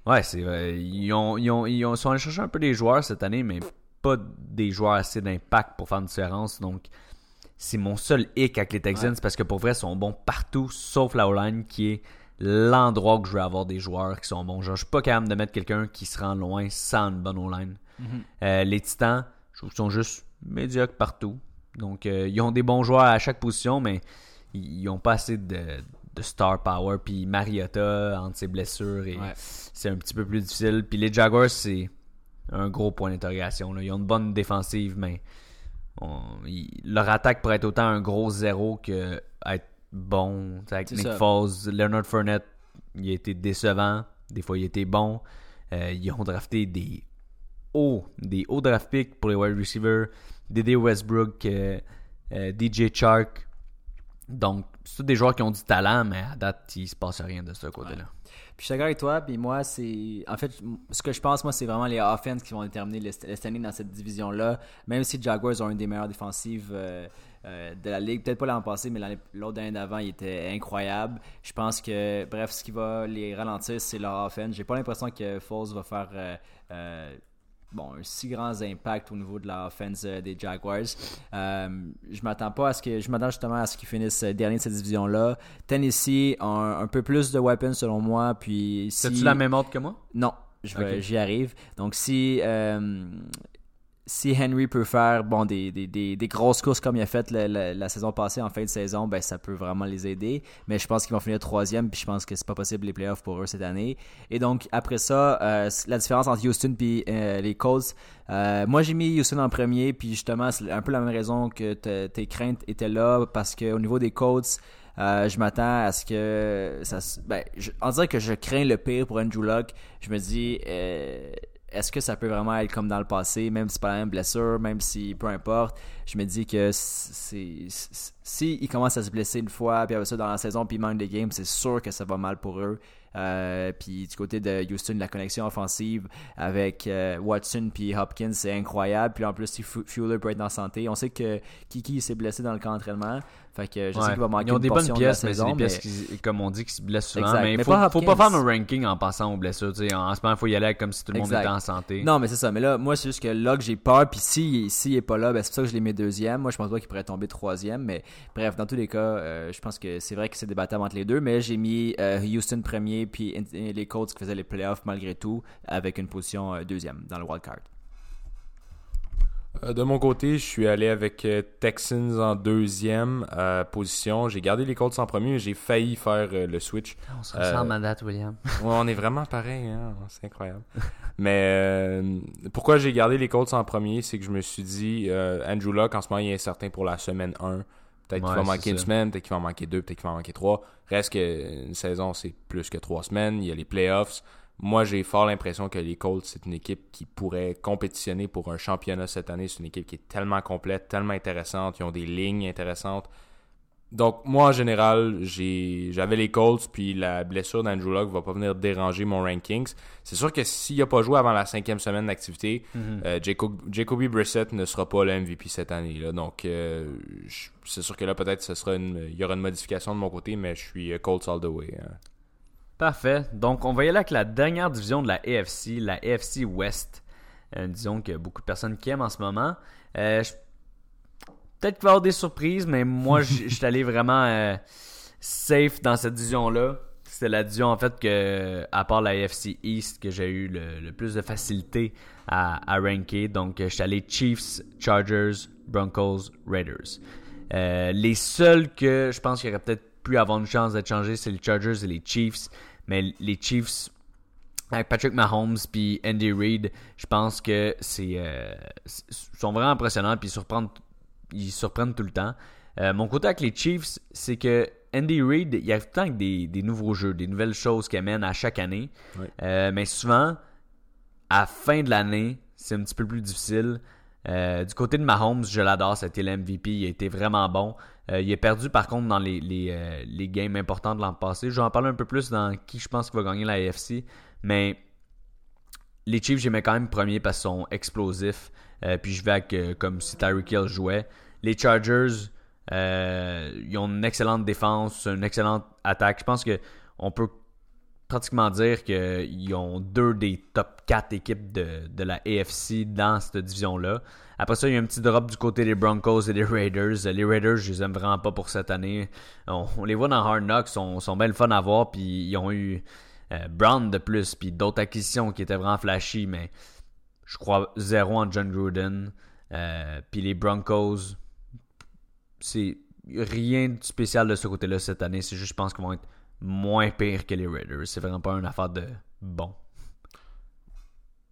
Ouais, c'est vrai. Ils, ont, ils, ont, ils ont- sont allés chercher un peu des joueurs cette année, mais pas des joueurs assez d'impact pour faire une différence. Donc, c'est mon seul hic avec les Texans Ouais. parce que pour vrai, ils sont bons partout, sauf la O-line qui est l'endroit que je veux avoir des joueurs qui sont bons. Genre, je suis pas capable de mettre quelqu'un qui se rend loin sans une bonne O-line. Euh, les Titans, je trouve qu'ils sont juste médiocres partout. Donc, euh, ils ont des bons joueurs à chaque position, mais ils n'ont pas assez de, de star power. Puis Mariota, entre ses blessures, et Ouais. c'est un petit peu plus difficile. Puis les Jaguars, c'est un gros point d'interrogation. Ils ont une bonne défensive, mais on- ils- leur attaque pourrait être autant un gros zéro que être bon. Avec Nick ça. Foles, Leonard Fournette, il a été décevant. Des fois, il a été bon. Euh, ils ont drafté des des hauts draft picks pour les wide receivers. Dédé Westbrook, euh, euh, DJ Chark. Donc, c'est des joueurs qui ont du talent, mais à date, il se passe rien de ce côté-là. Puis je suis d'accord avec toi, puis moi, c'est. En fait, ce que je pense, moi, c'est vraiment les offenses qui vont déterminer le standing dans cette division-là. Même si Jaguars ont une des meilleures défensives euh, euh, de la ligue, peut-être pas l'an passé, mais l'autre année d'avant, il était incroyable. Je pense que, bref, ce qui va les ralentir, c'est leur offense. J'ai pas l'impression que Foles va faire. euh, bon, un si grand impact au niveau de la offense euh, des Jaguars. Euh, je m'attends pas à ce que je m'attends justement à ce qu'ils finissent euh, dernier de cette division là. Tennessee a un, un peu plus de weapons selon moi puis si C'est-tu la même ordre que moi? non, j'y arrive. Donc si euh, si Henry peut faire bon des, des, des, des grosses courses comme il a fait la, la- la saison passée en fin de saison, ben ça peut vraiment les aider. Mais je pense qu'ils vont finir troisième, puis je pense que c'est pas possible les playoffs pour eux cette année. Et donc après ça, euh, la différence entre Houston puis euh, les Colts, euh, moi j'ai mis Houston en premier, puis justement c'est un peu la même raison que te- tes craintes étaient là parce que au niveau des Colts. Euh, je m'attends à ce que ça ben, je, on dirait que je crains le pire pour Andrew Luck. Je me dis euh, est-ce que ça peut vraiment être comme dans le passé, même si c'est pas la même blessure, même si peu importe. Je me dis que si il commence à se blesser une fois, puis après ça dans la saison, puis il manque des games, c'est sûr que ça va mal pour eux. Euh, puis du côté de Houston, la connexion offensive avec euh, Watson puis Hopkins, c'est incroyable. Puis en plus, si Fu- Fuller peut être en santé, on sait que Kiki s'est blessé dans le camp d'entraînement. Fait que je sais Ouais. qu'il va manquer Ils ont une des bonnes portion de la pièces, mais c'est saison, des pièces mais- qui, comme on dit, qui se blessent souvent. Exact. Mais il Mais faut, pas faut pas faire un ranking en passant aux blessures. sais. En, ce moment, il faut y aller comme si tout le monde Exact. était en santé. Non, mais c'est ça. Mais là, moi, c'est juste que là que j'ai peur. Puis s'il si, il est pas là, ben, c'est pour ça que je l'ai mis deuxième. Moi, je pense pas qu'il pourrait tomber troisième. Mais bref, dans tous les cas, euh, je pense que c'est vrai que c'est débattable entre les deux. Mais j'ai mis euh, Houston premier, puis les Colts qui faisaient les playoffs malgré tout, avec une position euh, deuxième dans le wild card. Euh, De mon côté, je suis allé avec euh, Texans en deuxième euh, position. J'ai gardé les Colts en premier, mais j'ai failli faire euh, le switch. On se Euh, ressemble à date, William. On est vraiment pareil, hein? c'est incroyable. Mais euh, pourquoi j'ai gardé les Colts en premier, c'est que je me suis dit, euh, Andrew Luck, en ce moment, il est incertain pour la semaine 1. Peut-être qu'il va manquer une ça. semaine, peut-être qu'il va en manquer deux, peut-être qu'il va en manquer trois. Reste que une saison, c'est plus que trois semaines. Il y a les playoffs. Moi, j'ai fort l'impression que les Colts, c'est une équipe qui pourrait compétitionner pour un championnat cette année. C'est une équipe qui est tellement complète, tellement intéressante. Ils ont des lignes intéressantes. Donc, moi, en général, j'avais les Colts, puis la blessure d'Andrew Luck va pas venir déranger mon rankings. C'est sûr que s'il a pas joué avant la cinquième semaine d'activité, euh, Jacob, Jacoby Brissett ne sera pas le MVP cette année. Là. Donc, euh, c'est sûr que là, peut-être, ce sera une, il y aura une modification de mon côté, mais je suis euh, Colts all the way. hein. Parfait. Donc, on va y aller avec la dernière division de la AFC, la AFC West. Une division que beaucoup de personnes qui aiment en ce moment. Euh, Peut-être qu'il va y avoir des surprises, mais moi, je suis allé vraiment euh, safe dans cette division-là. C'est la division, en fait, que, à part la AFC East, que j'ai eu le, plus de facilité à, à ranker. Donc, je suis allé Chiefs, Chargers, Broncos, Raiders. Euh, les seuls que je pense qu'il aurait peut-être pu avoir une chance d'être changés, c'est les Chargers et les Chiefs. Mais les Chiefs, avec Patrick Mahomes puis Andy Reid, je pense que c'est euh, sont vraiment impressionnants puis ils surprennent, ils surprennent tout le temps. Euh, mon côté avec les Chiefs, c'est que Andy Reid, il arrive tout le temps avec des, des nouveaux jeux, des nouvelles choses qu'il amène à chaque année. Euh, mais souvent, à la fin de l'année, c'est un petit peu plus difficile. Euh, du côté de Mahomes, je l'adore, c'était le MVP, il a été vraiment bon. Euh, il est perdu par contre dans les, les, euh, les games importants de l'an passé. Je vais en parler un peu plus dans qui je pense qui va gagner la AFC. Mais les Chiefs, j'aimais quand même premier parce qu'ils sont explosifs. Euh, puis je vais avec comme si Tyreek Hill jouait. Les Chargers, ils ont une excellente défense, une excellente attaque. Je pense que on peut pratiquement dire qu'ils ont deux des top 4 équipes de, la AFC dans cette division-là. Après ça, il y a un petit drop du côté des Broncos et des Raiders. Les Raiders, je les aime vraiment pas pour cette année. On, les voit dans Hard Knocks, sont, sont bien fun à voir, puis ils ont eu euh, Brown de plus, puis d'autres acquisitions qui étaient vraiment flashy, mais je crois zéro en John Gruden. Euh, puis les Broncos, c'est rien de spécial de ce côté-là cette année. C'est juste, je pense qu'ils vont être moins pires que les Raiders. C'est vraiment pas une affaire de bon.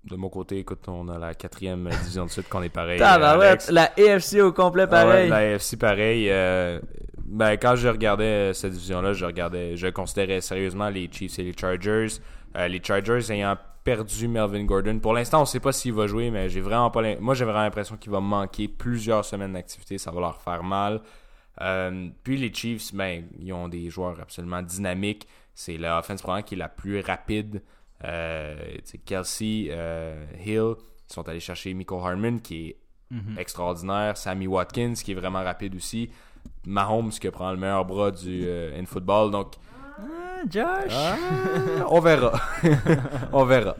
De mon côté, écoute, on a la quatrième division de suite qu'on est pareil. Tabarouette, Alex. la AFC au complet Ah ouais, pareil. la AFC pareil. euh, ben, quand je regardais cette division-là, je regardais, je considérais sérieusement les Chiefs et les Chargers. Euh, les Chargers ayant perdu Melvin Gordon. Pour l'instant, on sait pas s'il va jouer, mais j'ai vraiment pas moi j'ai vraiment l'impression qu'il va manquer plusieurs semaines d'activité. Ça va leur faire mal. Euh, puis les Chiefs, ben, ils ont des joueurs absolument dynamiques. C'est la offense probablement qui est la plus rapide. Euh, Kelsey, euh, Hill, ils sont allés chercher Michael Harmon qui est Mhm. extraordinaire. Sammy Watkins qui est vraiment rapide aussi. Mahomes qui prend le meilleur bras du in football. Donc, Ah, Josh! ah, on verra. on verra.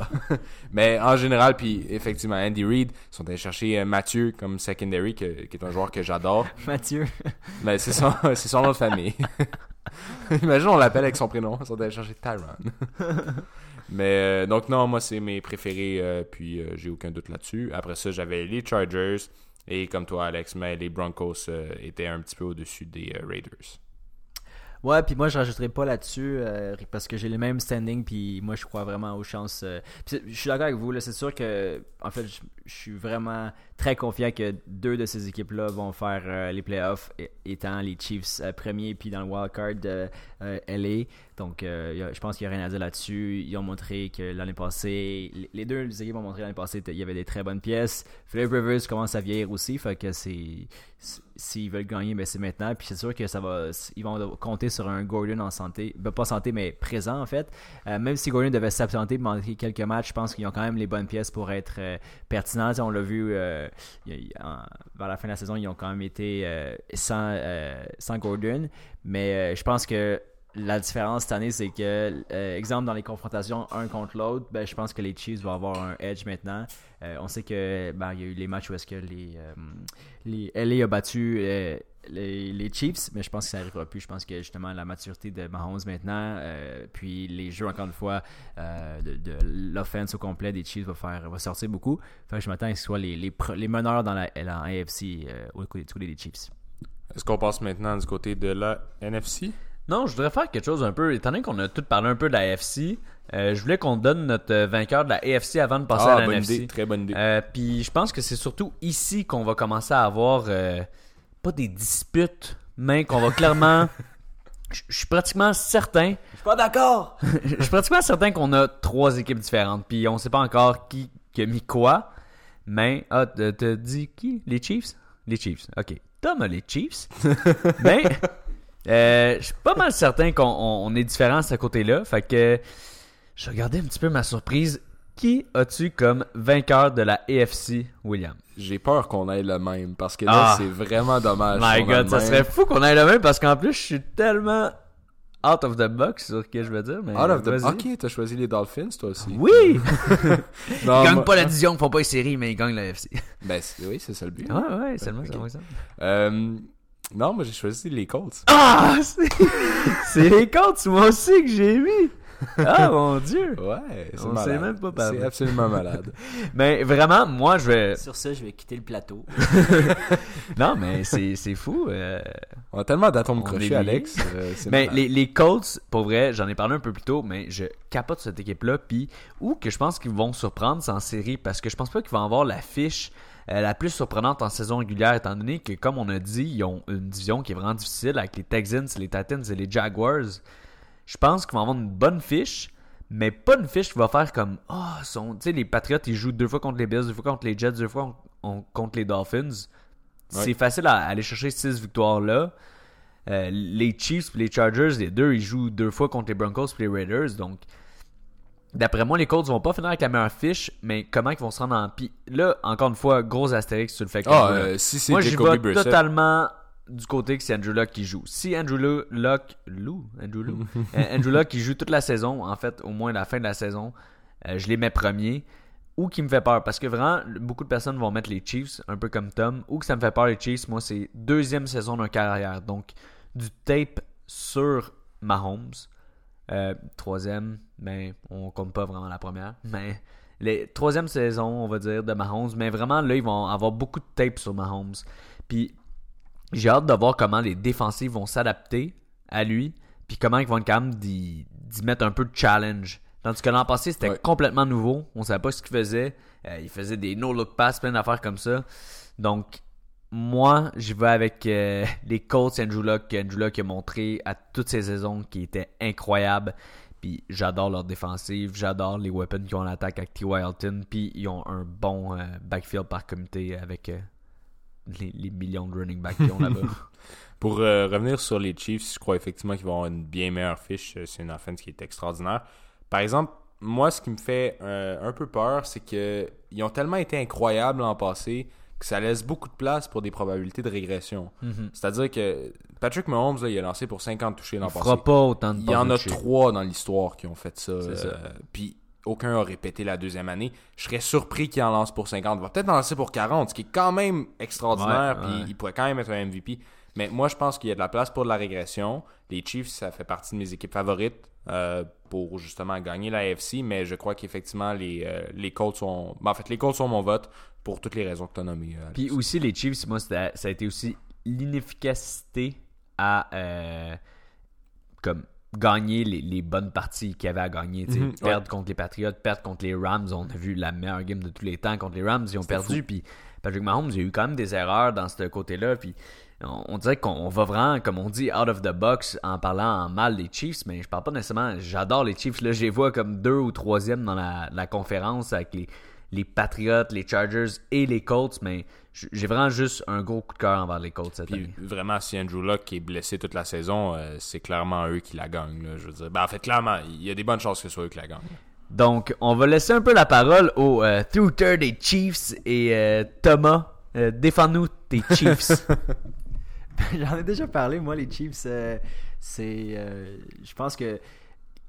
Mais en général, puis effectivement, Andy Reid, ils sont allés chercher euh, Mathieu comme secondary, que- qui est un joueur que j'adore. Mathieu. Mais c'est son, c'est son nom de famille. Imagine, on l'appelle avec son prénom. Ils sont allés chercher Tyron. Mais euh, donc, non, moi, c'est mes préférés. euh, puis, euh, j'ai aucun doute là-dessus. Après ça, j'avais les Chargers. Et comme toi, Alex, mais les Broncos étaient un petit peu au-dessus des Raiders. Ouais, puis moi je rajouterai pas là-dessus euh, parce que j'ai les mêmes standings, puis moi je crois vraiment aux chances. euh, je suis d'accord avec vous, là, c'est sûr que en fait je suis vraiment très confiant que deux de ces équipes-là vont faire euh, les playoffs, étant les Chiefs euh, premiers, puis dans le wildcard de euh, LA. Donc je pense qu'il n'y a rien à dire là-dessus. Ils ont montré que l'année passée, les- deux équipes ont montré l'année passée qu'il y avait des très bonnes pièces. Philip Rivers commence à vieillir aussi, fait que c'est s'ils veulent gagner, ben c'est maintenant. Puis c'est sûr que ça va, vont compter sur un Gordon en santé, ben pas santé, mais présent en fait. Même si Gordon devait s'absenter, manquer quelques matchs, je pense qu'ils ont quand même les bonnes pièces pour être pertinents. On l'a vu en- vers la fin de la saison, ils ont quand même été euh, sans, euh, sans Gordon. Mais euh, je pense que la différence cette année, c'est que, euh, exemple, dans les confrontations un contre l'autre, ben, je pense que les Chiefs vont avoir un edge maintenant. Euh, on sait que ben, y a eu les matchs où est-ce que les, euh, les LA a battu euh, les, les Chiefs, mais je pense que ça n'arrivera plus. Je pense que justement la maturité de Mahomes maintenant, euh, puis les jeux encore une fois euh, de, de l'offense au complet des Chiefs va faire va sortir beaucoup. Fait que je m'attends à ce que ce soit les, les, pre- les meneurs dans la, la AFC euh, au côté, des Chiefs. Est-ce qu'on passe maintenant du côté de la NFC Non, je voudrais faire quelque chose un peu. Étant donné qu'on a tout parlé un peu de la AFC, euh, je voulais qu'on donne notre vainqueur de la AFC avant de passer Ah, à la bonne NFC. idée, très bonne idée. Euh, Puis je pense que c'est surtout ici qu'on va commencer à avoir euh, pas des disputes, mais qu'on va clairement. Je suis pratiquement certain. Je suis pas d'accord! Je suis pratiquement certain qu'on a trois équipes différentes. Puis on sait pas encore qui, qui a mis quoi. Mais ah, t'as t'as dit qui? Les Chiefs? Les Chiefs. Ok. Tom a les Chiefs? mais euh, je suis pas mal certain qu'on on- on est différents à ce côté-là. Fait que je regardais un petit peu ma surprise. Qui as-tu comme vainqueur de la AFC, William? J'ai peur qu'on ait le même parce que là, Ah. c'est vraiment dommage. My god, ça serait fou qu'on ait le même parce qu'en plus, je suis tellement out of the box sur ce que je veux dire. Mais Out of the... vas-y. Ok, t'as choisi les Dolphins, toi aussi. Oui! Ils gagnent pas la division, ils font pas les séries, mais ils gagnent la AFC. Ben, oui, c'est ça le but. Ouais, ouais, seulement ça. Euh, non, moi j'ai choisi les Colts. Ah! C'est c'est les Colts, moi aussi, que j'ai mis! Ah, mon Dieu! Ouais, c'est On malade. sait même pas parler. C'est absolument malade. Mais vraiment, moi, je vais... Sur ça, je vais quitter le plateau. Non, mais c'est c'est fou. euh, On a tellement d'atomes crochés, Alex. euh, Mais les, les Colts, pour vrai, j'en ai parlé un peu plus tôt, mais je capote cette équipe-là. Puis, ou que je pense qu'ils vont surprendre, c'est en série, parce que je pense pas qu'ils vont avoir la fiche euh, la plus surprenante en saison régulière, étant donné que, comme on a dit, ils ont une division qui est vraiment difficile avec les Texans, les Titans et les Jaguars. Je pense qu'ils vont avoir une bonne fiche, mais pas une fiche qui va faire comme Ah, sont... tu sais, les Patriots, ils jouent deux fois contre les Bills, deux fois contre les Jets, deux fois on- contre les Dolphins. C'est facile à aller chercher ces victoires-là. Euh, les Chiefs et les Chargers, les deux, ils jouent deux fois contre les Broncos et les Raiders. Donc, d'après moi, les Colts vont pas finir avec la meilleure fiche, mais comment ils vont se rendre en. Puis là, encore une fois, gros astérix sur le fait que. Ah, euh, si c'est moi, Brissett. totalement du côté que c'est Andrew Luck qui joue. Si Andrew Lu- Luck. Lou Andrew Luck Euh, Andrew Luck qui joue toute la saison, en fait, au moins la fin de la saison, euh, je les mets premiers. Ou qui me fait peur, parce que vraiment, beaucoup de personnes vont mettre les Chiefs, un peu comme Tom. Ou que ça me fait peur les Chiefs, moi, c'est deuxième saison d'un carrière. Donc, du tape sur Mahomes. Euh, troisième, mais on compte pas vraiment la première. Mais les troisième saison, on va dire, de Mahomes. Mais vraiment, là, ils vont avoir beaucoup de tape sur Mahomes. Puis j'ai hâte de voir comment les défensifs vont s'adapter à lui. Puis comment ils vont être capables d'y d'y mettre un peu de challenge. Tandis que l'an passé, c'était Ouais. complètement nouveau. On savait pas ce qu'il faisait. Euh, il faisait des no-look pass, plein d'affaires comme ça. Donc, moi, j'y vais avec euh, les Colts Andrew Luck. Andrew Luck a montré à toutes ces saisons qui étaient incroyables. Puis j'adore leur défensive, j'adore les weapons qu'ils ont en attaque avec T. Hilton. Puis ils ont un bon euh, backfield par comité avec euh, les, les millions de running backs qu'ils ont là-bas. Pour euh, revenir sur les Chiefs, je crois effectivement qu'ils vont avoir une bien meilleure fiche. C'est une offense qui est extraordinaire. Par exemple, moi, ce qui me fait euh, un peu peur, c'est que ils ont tellement été incroyables l'an passé que ça laisse beaucoup de place pour des probabilités de régression. Mhm. C'est-à-dire que Patrick Mahomes, là, il a lancé pour 50 touchés l'an Il passé. fera pas autant de Il y en a trois dans l'histoire qui ont fait ça. C'est ça. euh, Puis aucun a répété la deuxième année. Je serais surpris qu'il en lance pour 50. Il va peut-être en lancer pour 40, ce qui est quand même extraordinaire. Ouais, puis il pourrait quand même être un MVP. Mais moi, je pense qu'il y a de la place pour de la régression. Les Chiefs, ça fait partie de mes équipes favorites euh, pour justement gagner la AFC. Mais je crois qu'effectivement, les, euh, les Colts sont. ben, en fait, les Colts sont mon vote pour toutes les raisons que tu as nommées. euh. Puis aussi, les Chiefs, moi, ça a été aussi l'inefficacité à comme gagner les, les bonnes parties qu'il y avait à gagner. Mhm, perdre contre les Patriots, perdre contre les Rams. On a vu la meilleure game de tous les temps contre les Rams. Ils ont perdu. Puis Patrick Mahomes, il y a eu quand même des erreurs dans ce côté-là. Puis on, on dirait qu'on va vraiment, comme on dit, out of the box en parlant en mal des Chiefs. Mais je parle pas nécessairement. J'adore les Chiefs. Là, je les vois comme deux ou troisième dans la, la conférence avec les, les Patriots, les Chargers et les Colts. Mais j'ai vraiment juste un gros coup de cœur envers les Colts cette Puis année. vraiment, si Andrew Luck est blessé toute la saison, euh, c'est clairement eux qui la gagnent. là, je veux dire. Ben, en fait, clairement, il y a des bonnes chances que ce soit eux qui la gagnent. Donc, on va laisser un peu la parole au euh, Twitter des Chiefs et euh, Thomas. euh, Défends-nous tes Chiefs. J'en ai déjà parlé, moi, les Chiefs, euh, c'est. euh, je pense que.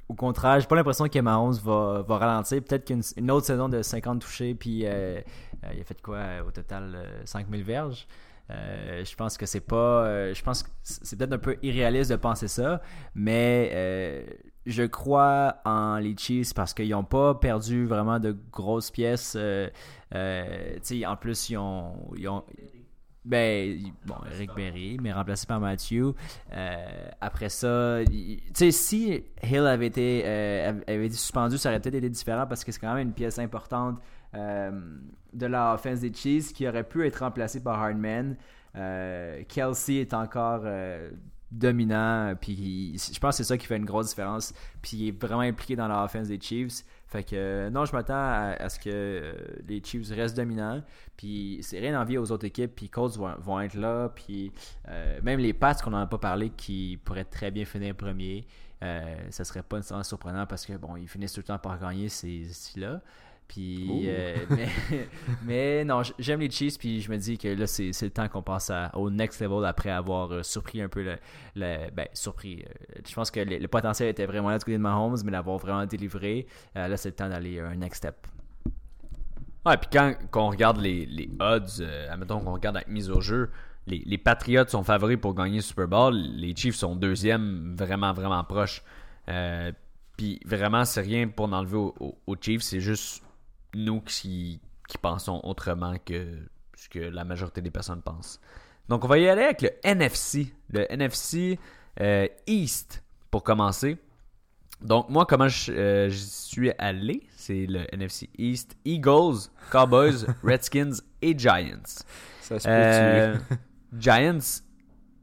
Au contraire, j'ai pas l'impression que Mahomes va, va ralentir. Peut-être qu'une une autre saison de 50 touchés, puis euh, euh, il a fait quoi euh, au total euh, 5000 verges? Je pense que c'est pas. je pense que c'est peut-être un peu irréaliste de penser ça, mais je crois en les Chiefs parce qu'ils n'ont pas perdu vraiment de grosses pièces. En plus, ils ont, ils ont, ben, bon, Eric Berry, mais remplacé par Matthew. Euh, après ça, tu sais, si Hill avait été, euh, avait été suspendu, ça aurait peut-être été différent parce que c'est quand même une pièce importante euh, de la offense des Chiefs qui aurait pu être remplacée par Hardman. Kelsey est encore dominant, puis je pense que c'est ça qui fait une grosse différence. Puis il est vraiment impliqué dans la offense des Chiefs. Fait que euh, non, je m'attends à, ce que euh, les Chiefs restent dominants. Puis c'est rien d'envier aux autres équipes. Puis Colts vont, vont être là. Puis euh, même les Pats qu'on n'en a pas parlé, qui pourraient très bien finir premier, ça serait pas nécessairement surprenant parce que bon, ils finissent tout le temps par gagner ces là Puis, euh, mais, mais non, j'aime les Chiefs. Puis je me dis que là, c'est le temps qu'on passe à- au next level après avoir euh, surpris un peu le. le- ben, surpris. euh, je pense que le, le potentiel était vraiment là du côté de Mahomes, mais l'avoir vraiment délivré, là, c'est le temps d'aller euh, un next step. ouais, puis quand, on regarde les, les odds, admettons qu'on regarde avec mise au jeu, les, les Patriots sont favoris pour gagner le Super Bowl. Les Chiefs sont deuxième, vraiment, vraiment proches. Puis vraiment, c'est rien pour enlever aux Chiefs. C'est juste nous qui, qui pensons autrement que ce que la majorité des personnes pensent. Donc, on va y aller avec le NFC. Le NFC euh, East pour commencer. Donc, moi, comment je, euh, j'y suis allé, c'est le NFC East Eagles, Cowboys, Redskins et Giants. Ça se peut Euh, Giants,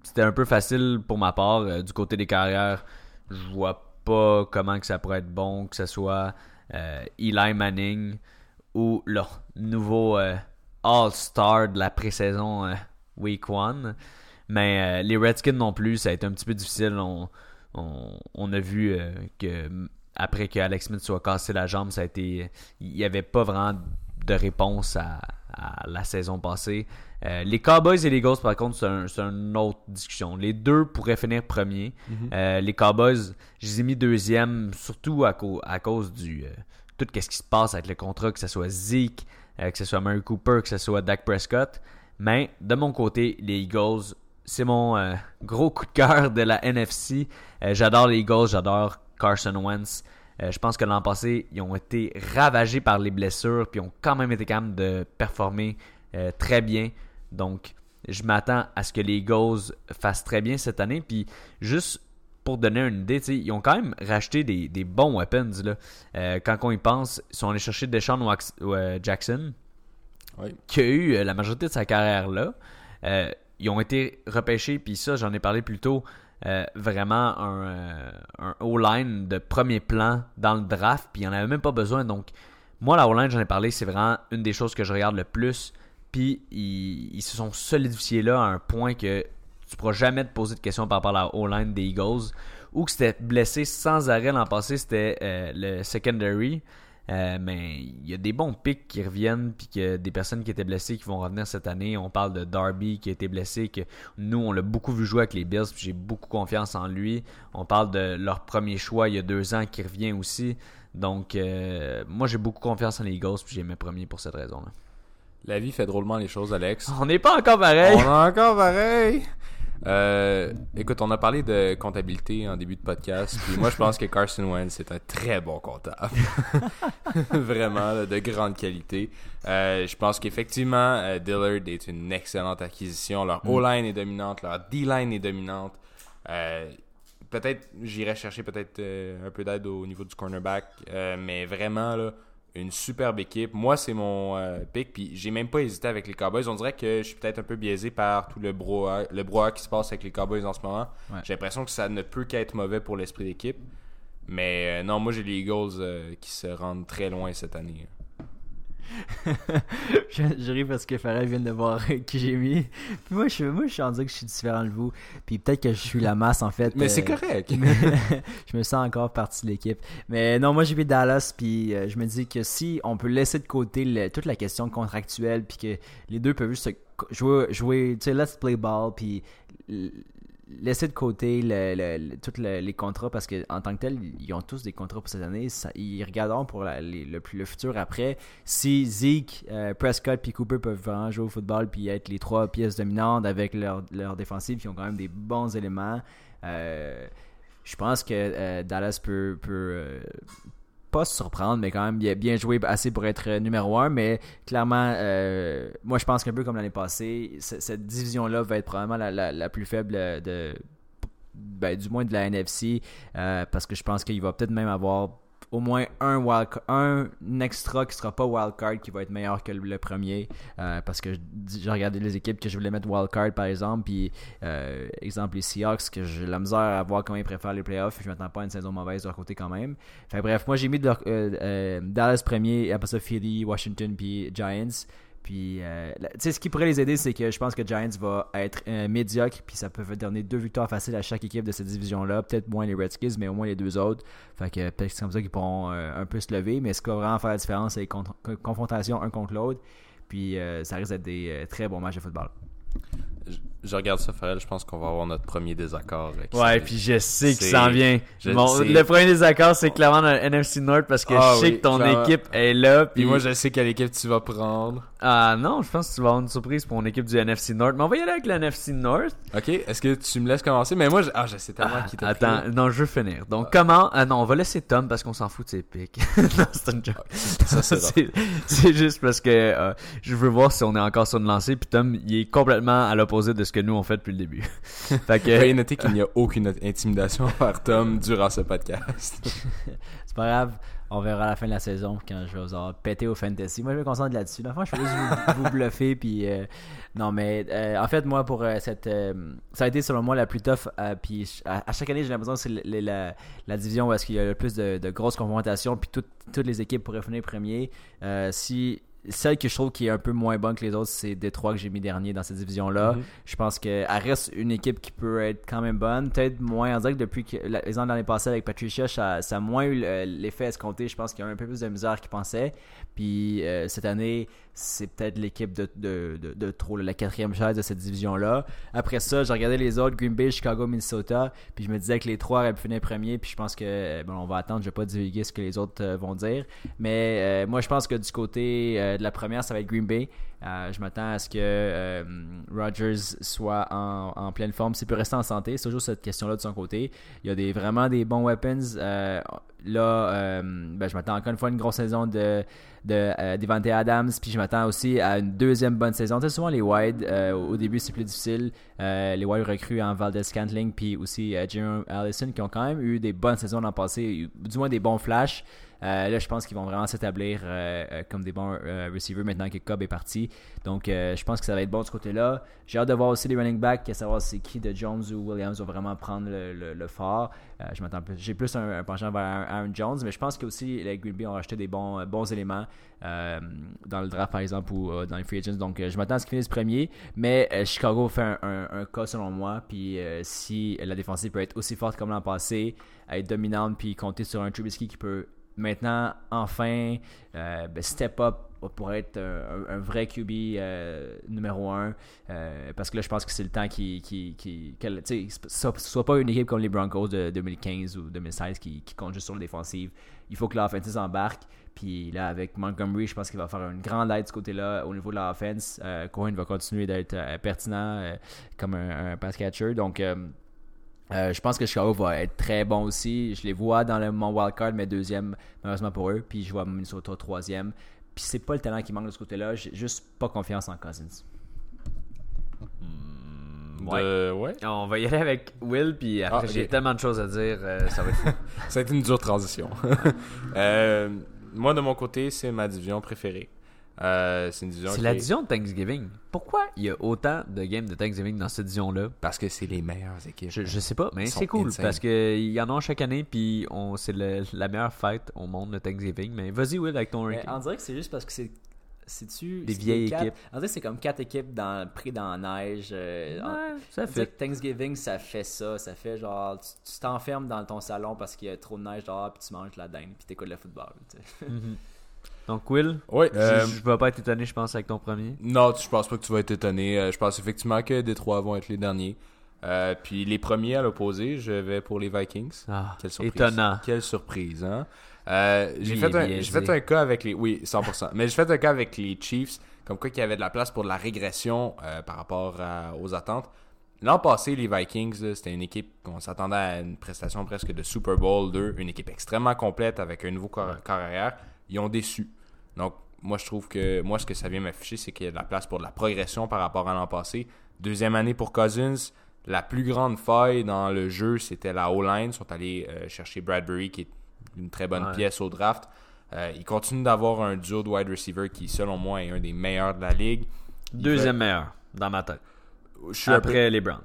c'était un peu facile pour ma part. Du côté des carrières, je vois pas comment que ça pourrait être bon que ce soit Eli Manning ou leur nouveau euh, All-Star de la pré-saison euh, Week 1. Mais euh, les Redskins non plus, ça a été un petit peu difficile. On, on, on a vu que après que Alex Smith soit cassé la jambe, ça a été. Il n'y avait pas vraiment de réponse à, à la saison passée. Euh, les Cowboys et les Eagles, par contre, c'est un- une autre discussion. Les deux pourraient finir premiers. Euh, les Cowboys, je les ai mis deuxième, surtout à, cau- à cause du. euh, tout ce qui se passe avec le contrat, que ce soit Zeke, euh, que ce soit Murray Cooper, que ce soit Dak Prescott. Mais de mon côté, les Eagles, c'est mon euh, gros coup de cœur de la NFC. Euh, j'adore les Eagles, j'adore Carson Wentz. Je pense que l'an passé, ils ont été ravagés par les blessures, puis ont quand même été capables de performer très bien. Donc, je m'attends à ce que les Eagles fassent très bien cette année. Puis, juste pour donner une idée, ils ont quand même racheté des, des bons weapons. Là. Euh, quand on y pense, ils sont allés chercher Deshaun Wax- euh, Jackson, Oui. qui a eu euh, la majorité de sa carrière là. Ils ont été repêchés, puis ça, j'en ai parlé plus tôt, vraiment un, un O-line de premier plan dans le draft, puis il n'y en avait même pas besoin. Donc, moi, la O-line, j'en ai parlé, c'est vraiment une des choses que je regarde le plus. Puis, ils, ils se sont solidifiés là à un point que tu pourras jamais te poser de questions par rapport à la O-line des Eagles. Ou que c'était blessé sans arrêt l'an passé, c'était euh, le secondary. Euh, mais il y a des bons pics qui reviennent, puis que des personnes qui étaient blessées qui vont revenir cette année. On parle de Darby qui a été blessé, que nous, on l'a beaucoup vu jouer avec les Bills, puis j'ai beaucoup confiance en lui. On parle de leur premier choix il y a deux ans qui revient aussi. Donc, euh, moi, j'ai beaucoup confiance en les Eagles, puis j'ai mes premiers pour cette raison-là. La vie fait drôlement les choses, Alex. On n'est pas encore pareil. On est encore pareil. Euh, écoute, on a parlé de comptabilité en début de podcast, puis moi je pense que Carson Wentz est un très bon comptable. Vraiment, de grande qualité. Euh, je pense qu'effectivement, euh, Dillard est une excellente acquisition. Leur O-line est dominante, leur D-line est dominante. peut-être, j'irai chercher peut-être un peu d'aide au niveau du cornerback, mais vraiment, là, une superbe équipe. Moi, c'est mon euh, pick, puis j'ai même pas hésité avec les Cowboys. On dirait que je suis peut-être un peu biaisé par tout le brouhaha, le qui se passe avec les Cowboys en ce moment. J'ai l'impression que ça ne peut qu'être mauvais pour l'esprit d'équipe. Mais euh, non, moi j'ai les Eagles euh, qui se rendent très loin cette année je, ris parce que Farrell vient de voir qui j'ai mis. Puis moi, je, moi, je suis en dire que je suis différent de vous. Puis peut-être que je suis la masse, en fait. Mais c'est euh, correct. je me sens encore partie de l'équipe. Mais non, moi, j'ai mis Dallas. Puis euh, je me dis que si on peut laisser de côté toute la question contractuelle, puis que les deux peuvent juste jouer, jouer tu sais, let's play ball, puis laisser de côté tous les contrats parce qu'en tant que tel, ils ont tous des contrats pour cette année. ils regarderont pour le, futur après. Si Zeke, euh, Prescott et Cooper peuvent vraiment jouer au football puis être les trois pièces dominantes avec leur, leur défensive qui ont quand même des bons éléments, euh, je pense que euh, Dallas peut pas surprendre, mais quand même bien, bien joué assez pour être euh, numéro un. Mais clairement, euh, moi je pense qu'un peu comme l'année passée, cette division-là va être probablement la, la, plus faible de, ben, du moins de la NFC, euh, parce que je pense qu'il va peut-être même avoir au moins un, wild, un extra qui sera pas wildcard qui va être meilleur que le, premier. Euh, parce que j'ai regardé les équipes que je voulais mettre wildcard par exemple. Puis, euh, exemple, les Seahawks, que j'ai la misère à voir comment ils préfèrent les playoffs. Je m'attends pas à une saison mauvaise de leur côté quand même. Fait bref, moi j'ai mis euh, Dallas premier, après ça Philly, Washington, puis Giants. Puis, euh, tu sais, ce qui pourrait les aider, c'est que je pense que Giants va être euh, médiocre, puis ça peut donner deux victoires faciles à chaque équipe de cette division-là. Peut-être moins les Redskins, mais au moins les deux autres. Fait que peut-être c'est comme ça qu'ils pourront euh, un peu se lever. Mais ce qui va vraiment faire la différence, c'est les confrontations un contre l'autre. Puis, ça risque d'être des très bons matchs de football je regarde ça, Farrell, je pense qu'on va avoir notre premier désaccord. Ouais, puis je sais que ça en vient. le premier désaccord, c'est clairement dans le NFC North parce que ah je sais que ton équipe est là. Puis moi, je sais quelle équipe tu vas prendre. Ah non, je pense que tu vas avoir une surprise pour mon équipe du NFC North. Mais on va y aller avec le NFC North. Ok, est-ce que tu me laisses commencer? Mais moi, je... ah, je sais tellement ah, qui t'a Attends, non, je veux finir. Donc, comment Ah non, on va laisser Tom parce qu'on s'en fout de ses pics. non, c'est une joke. Ça, c'est juste parce que euh, je veux voir si on est encore sur une lancée. Puis Tom, il est complètement à l'opposé de ce que nous on fait depuis le début. fait que... Veuillez noter qu'il n'y a aucune intimidation envers Tom durant ce podcast. c'est pas grave. On verra à la fin de la saison quand je vais vous avoir pété au fantasy. Moi, je me concentre là-dessus. Enfin, je vais juste vous, bluffer. Puis, euh, non, mais euh, en fait, moi, pour euh, cette. ça a été selon moi la plus tough. puis à, chaque année, j'ai l'impression que c'est la, la, division où est-ce qu'il y a le plus de, grosses confrontations. Puis toutes les équipes pourraient finir premier. si celle que je trouve qui est un peu moins bonne que les autres, c'est Détroit que j'ai mis dernier dans cette division-là. Mhm. Je pense qu'elle reste une équipe qui peut être quand même bonne. Peut-être moins. On dirait que depuis que les ans l'année passée avec Patricia, ça, ça, a moins eu l'effet escompté. Je pense qu'il y a un peu plus de misère qu'ils pensaient. Puis euh, cette année, c'est peut-être l'équipe de, de, de, trop, la quatrième chaise de cette division-là. Après ça, j'ai regardé les autres, Green Bay, Chicago, Minnesota, puis je me disais que les trois auraient pu finir premier, puis je pense que, euh, bon, on va attendre, je vais pas divulguer ce que les autres euh, vont dire, mais moi, je pense que du côté de la première, ça va être Green Bay. Je m'attends à ce que Rodgers soit en, pleine forme, s'il peut rester en santé, c'est toujours cette question-là de son côté. Il y a des, vraiment des bons weapons. là, ben, je m'attends encore une fois à une grosse saison de de euh, Devante Adams. Puis je m'attends aussi à une deuxième bonne saison. Tu souvent les wide, euh, au début c'est plus difficile. Euh, les wide recrues en Valdez Scantling, puis aussi Jerome Allison qui ont quand même eu des bonnes saisons l'an passé, du moins des bons flashs. Euh, là, je pense qu'ils vont vraiment s'établir euh, euh, comme des bons receivers maintenant que Cobb est parti. Donc, je pense que ça va être bon de ce côté-là. J'ai hâte de voir aussi les running backs, à savoir c'est qui de Jones ou Williams va vraiment prendre le, le, fort. J'ai plus un, penchant vers Aaron Jones, mais je pense que aussi les Green Bay ont acheté des bons, bons éléments dans le draft, par exemple, ou dans les free agents. Donc, je m'attends à ce qu'ils finissent premier. Mais Chicago fait un, un- un cas selon moi. Puis, si la défensive peut être aussi forte comme l'an passé, être dominante, puis compter sur un Trubisky qui peut maintenant, enfin, euh, ben, step up pour être un, un- un vrai QB euh, numéro 1 parce que là je pense que c'est le temps qui, qui, qui ça soit pas une équipe comme les Broncos de 2015 ou 2016 qui, qui compte juste sur la défensive. Il faut que l'offensive embarque. Puis là avec Montgomery je pense qu'il va faire une grande aide de ce côté là au niveau de l'offense euh, Cohen va continuer d'être euh, pertinent euh, comme un, un pass catcher. Donc euh, euh, je pense que Chicago va être très bon aussi. Je les vois dans le, mon wildcard, mais deuxième, malheureusement pour eux. Puis je vois Minnesota troisième. Puis c'est pas le talent qui manque de ce côté-là. J'ai juste pas confiance en Cousins. De- ouais. On va y aller avec Will, puis après, Ah, ok. j'ai tellement de choses à dire, euh, ça va être fou. Ça a été une dure transition. Euh, moi, de mon côté, c'est ma division préférée. Euh, c'est une division C'est qui la est- division de Thanksgiving. Pourquoi il y a autant de games de Thanksgiving dans cette division-là? Parce que c'est les meilleures équipes. je, je sais pas, mais c'est cool insane. parce qu'il y en a chaque année, puis on, c'est la meilleure fête au monde, le Thanksgiving. Mais vas-y, Will, avec ton ranking. on dirait que c'est juste parce que c'est. C'est-tu. Des vieilles quatre- équipes. On dirait que c'est comme quatre équipes dans, pris dans la neige. euh, en- Ouais, ça fait. Thanksgiving, ça fait ça. Ça fait genre. Tu t'enfermes dans ton salon parce qu'il y a trop de neige dehors, puis tu manges de la dinde, puis t'écoutes le football. tu sais. Mhm. Donc, Will, je- euh, je, vais pas être étonné, je pense, avec ton premier. Non, je pense pas que tu vas être étonné. Euh, Je pense effectivement que Détroit vont être les derniers. Euh, puis les premiers à l'opposé, je vais pour les Vikings. Ah, Quelle surprise. étonnant. Quelle surprise, hein? Euh, j'ai fait, un, fait cas avec les... Oui, 100%. Mais j'ai fait un cas avec les Chiefs, comme quoi qu'il y avait de la place pour de la régression euh, par rapport à- aux attentes. L'an passé, les Vikings, c'était une équipe qu'on s'attendait à une prestation presque de Super Bowl 2, une équipe extrêmement complète avec un nouveau corps, corps arrière. Ils ont déçu. Donc, moi, je trouve que moi, ce que ça vient m'afficher, c'est qu'il y a de la place pour de la progression par rapport à l'an passé. Deuxième année pour Cousins. La plus grande faille dans le jeu, c'était la O-line. Ils sont allés euh, chercher Bradbury, qui est une très bonne Ouais. pièce au draft. Euh, ils continuent d'avoir un duo de wide receiver qui, selon moi, est un des meilleurs de la ligue. Il Deuxième meilleur, dans ma tête. fait- Je suis un peu- Après les Browns.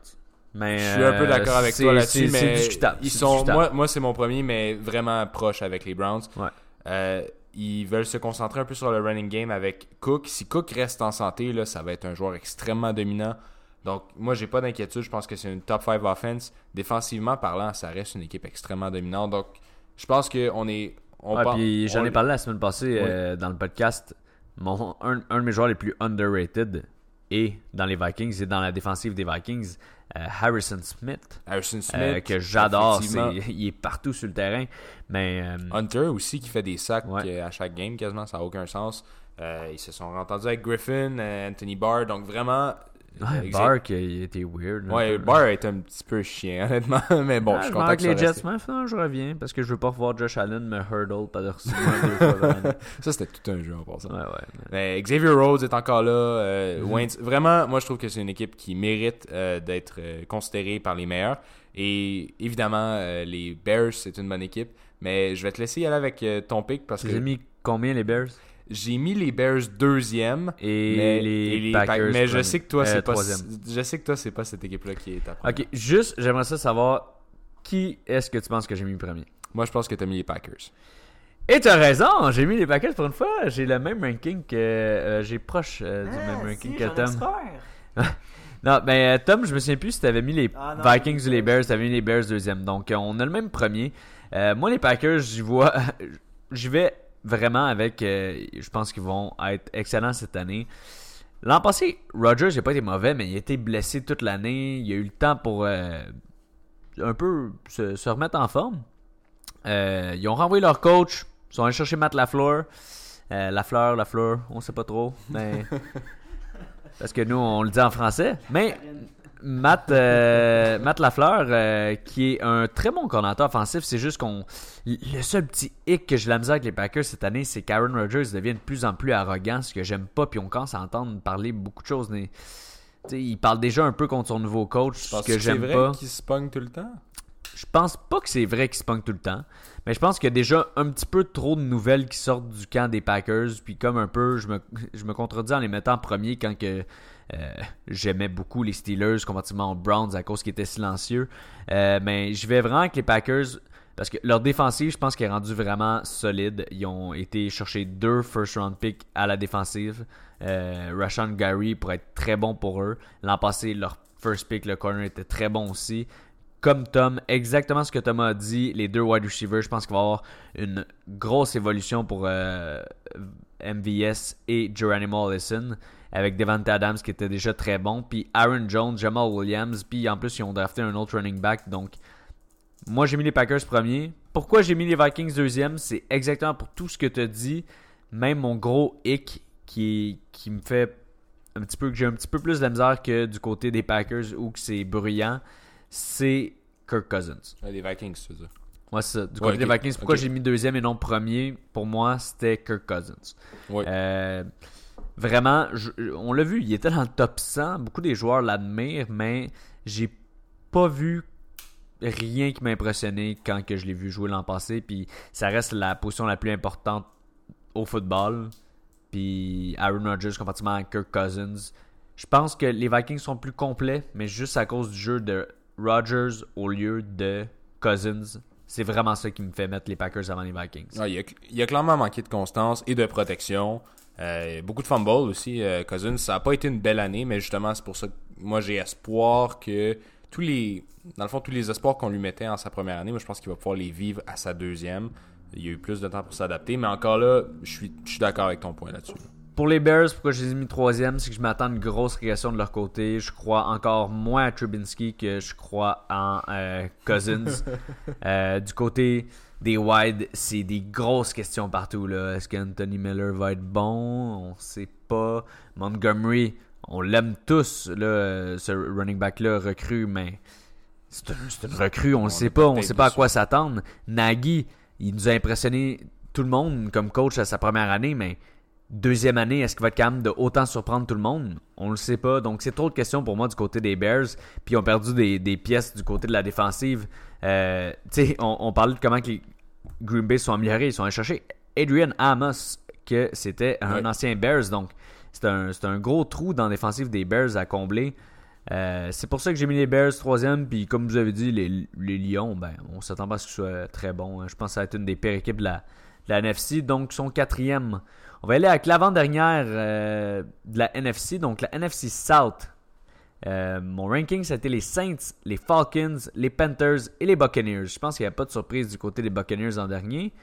Mais, je suis un peu euh, d'accord avec c'est- toi là-dessus, mais discutable. ils sont, discutable. moi, moi c'est mon premier, mais vraiment proche avec les Browns. Ouais. Euh, ils veulent se concentrer un peu sur le running game avec Cook. Si Cook reste en santé, là, ça va être un joueur extrêmement dominant. Donc, moi, j'ai pas d'inquiétude. Je pense que c'est une top 5 offense. Défensivement parlant, ça reste une équipe extrêmement dominante. Donc, je pense qu'on est. On Ouais, j'en ai parlé la semaine passée euh, dans le podcast. Mon, un, un de mes joueurs les plus underrated est dans les Vikings et dans la défensive des Vikings, euh, Harrison Smith, Harrison Smith. euh, que j'adore. Il est partout sur le terrain. Mais euh, Hunter aussi qui fait des sacs Ouais. à chaque game quasiment, ça n'a aucun sens. Ils se sont entendus avec Griffin, Anthony Barr, donc vraiment. Ouais, il était weird. un Ouais. Barr est un petit peu chien, honnêtement. Mais bon, je suis content que les Jets, reste. mais finalement, je reviens parce que je veux pas revoir Josh Allen me hurdle par-dessus moi deux. Ça, c'était tout un jeu en passant. Ouais, ouais. Mais Xavier Rhodes est encore là. euh, Mhm. Wentz- vraiment, moi, je trouve que c'est une équipe qui mérite euh, d'être euh, considérée par les meilleurs. Et évidemment, les Bears, c'est une bonne équipe. Mais je vais te laisser y aller avec ton pick parce que mis combien les Bears? J'ai mis les Bears deuxième. et mais, les, et les Packers. Pack- mais je sais que toi, Euh, c'est pas, troisième. je sais que toi, c'est pas cette équipe-là qui est ta première. Ok, juste, j'aimerais ça savoir qui est-ce que tu penses que j'ai mis premier? Moi, je pense que t'as mis les Packers. Et tu as raison, j'ai mis les Packers pour une fois. J'ai le même ranking que. euh, j'ai proche euh, du Ah, même ranking que Tom. Non, mais euh, Tom, je me souviens plus si t'avais mis les Ah, non, Vikings ou les Bears. T'avais mis les Bears deuxième. Donc, euh, on a le même premier. Euh, moi, les Packers, j'y vois. J'y vais vraiment avec. euh, je pense qu'ils vont être excellents cette année. L'an passé, Rodgers n'a pas été mauvais, mais il a été blessé toute l'année. Il a eu le temps pour euh, un peu se, se remettre en forme. Euh, ils ont renvoyé leur coach. Ils sont allés chercher Matt Lafleur. Euh, Lafleur, Lafleur, on sait pas trop. Mais... Parce que nous, on le dit en français. Mais Matt, euh, Matt Lafleur, euh, qui est un très bon coordinateur offensif, c'est juste qu'on. Le seul petit hic que j'ai la misère avec les Packers cette année, c'est qu'Aaron Rodgers devient de plus en plus arrogant, ce que j'aime pas, puis on commence à entendre parler beaucoup de choses. Mais, il parle déjà un peu contre son nouveau coach, ce que que c'est j'aime vrai pas. qu'ils se tout le temps? je pense pas que c'est vrai qu'ils se tout le temps. Mais je pense qu'il y a déjà un petit peu trop de nouvelles qui sortent du camp des Packers. Puis comme un peu, je me, je me contredis en les mettant en premier quand que euh, j'aimais beaucoup les Steelers comparativement aux Browns à cause qu'ils étaient silencieux. Euh, mais je vais vraiment avec les Packers parce que leur défensive, je pense qu'elle est rendue vraiment solide. Ils ont été chercher deux first round picks à la défensive. Euh, Rashawn Gary pourrait être très bon pour eux. L'an passé, leur first pick, le corner, était très bon aussi. Comme Tom, exactement ce que Thomas a dit, les deux wide receivers, je pense qu'il va y avoir une grosse évolution pour euh, MVS et Geronimo Allison avec Devante Adams qui était déjà très bon, puis Aaron Jones, Jamal Williams, puis en plus ils ont drafté un autre running back. Donc moi j'ai mis les Packers premier. Pourquoi j'ai mis les Vikings deuxième? C'est exactement pour tout ce que tu as dit. Même mon gros hic qui, qui me fait un petit peu que j'ai un petit peu plus de misère que du côté des Packers ou que c'est bruyant, c'est Kirk Cousins. les Vikings, tu veux dire. Ouais, c'est ça. Du côté des Vikings, pourquoi j'ai mis deuxième et non premier? Pour moi, c'était Kirk Cousins. Ouais. Euh, vraiment, on l'a vu, il était dans le top 100. Beaucoup des joueurs l'admirent, mais j'ai pas vu rien qui m'a impressionné quand que je l'ai vu jouer l'an passé. Puis ça reste la position la plus importante au football. Puis Aaron Rodgers comparativement à Kirk Cousins. Je pense que les Vikings sont plus complets, mais juste à cause du jeu de Rodgers au lieu de Cousins. C'est vraiment ça qui me fait mettre les Packers avant les Vikings. il, il, a, clairement manqué de constance et de protection. Euh, beaucoup de fumble aussi, euh, Cousins. Ça n'a pas été une belle année, mais justement, c'est pour ça que moi j'ai espoir que tous les. Dans le fond, tous les espoirs qu'on lui mettait en sa première année, moi je pense qu'il va pouvoir les vivre à sa deuxième. Il y a eu plus de temps pour s'adapter, mais encore là, je suis, je suis d'accord avec ton point là-dessus. Pour les Bears, pourquoi je les ai mis troisième, c'est que je m'attends à une grosse régression de leur côté. Je crois encore moins à Trubinsky que je crois en euh, Cousins. du côté des wide, c'est des grosses questions partout. Est-ce qu'Anthony Miller va être bon? On sait pas. Montgomery, on l'aime tous, là, ce running back-là, recrue, mais c'est une recrue, on ne sait pas, on ne sait pas à quoi s'attendre. Nagy, il nous a impressionné tout le monde comme coach à sa première année, mais deuxième année, est-ce qu'il va être capable de autant surprendre tout le monde? On le sait pas. Donc, c'est trop de questions pour moi du côté des Bears. Puis, ils ont perdu des, des pièces du côté de la défensive. Euh, on, on, parlait de comment les Green Bay sont améliorés. Ils sont allés chercher Adrian Amos, que c'était un ancien Bears. Donc, c'est un, un, gros trou dans la défensive des Bears à combler. Euh, c'est pour ça que j'ai mis les Bears troisième. Puis, comme vous avez dit, les, les Lions, ben, on s'attend pas à ce que ce soit très bon. Hein. Je pense que ça va être une des pires équipes de la, de la NFC. Donc, son quatrième. On va aller avec l'avant-dernière euh, de la NFC. Donc, la NFC South. Euh, mon ranking, c'était les Saints, les Falcons, les Panthers et les Buccaneers. Je pense qu'il n'y a pas de surprise du côté des Buccaneers en dernier.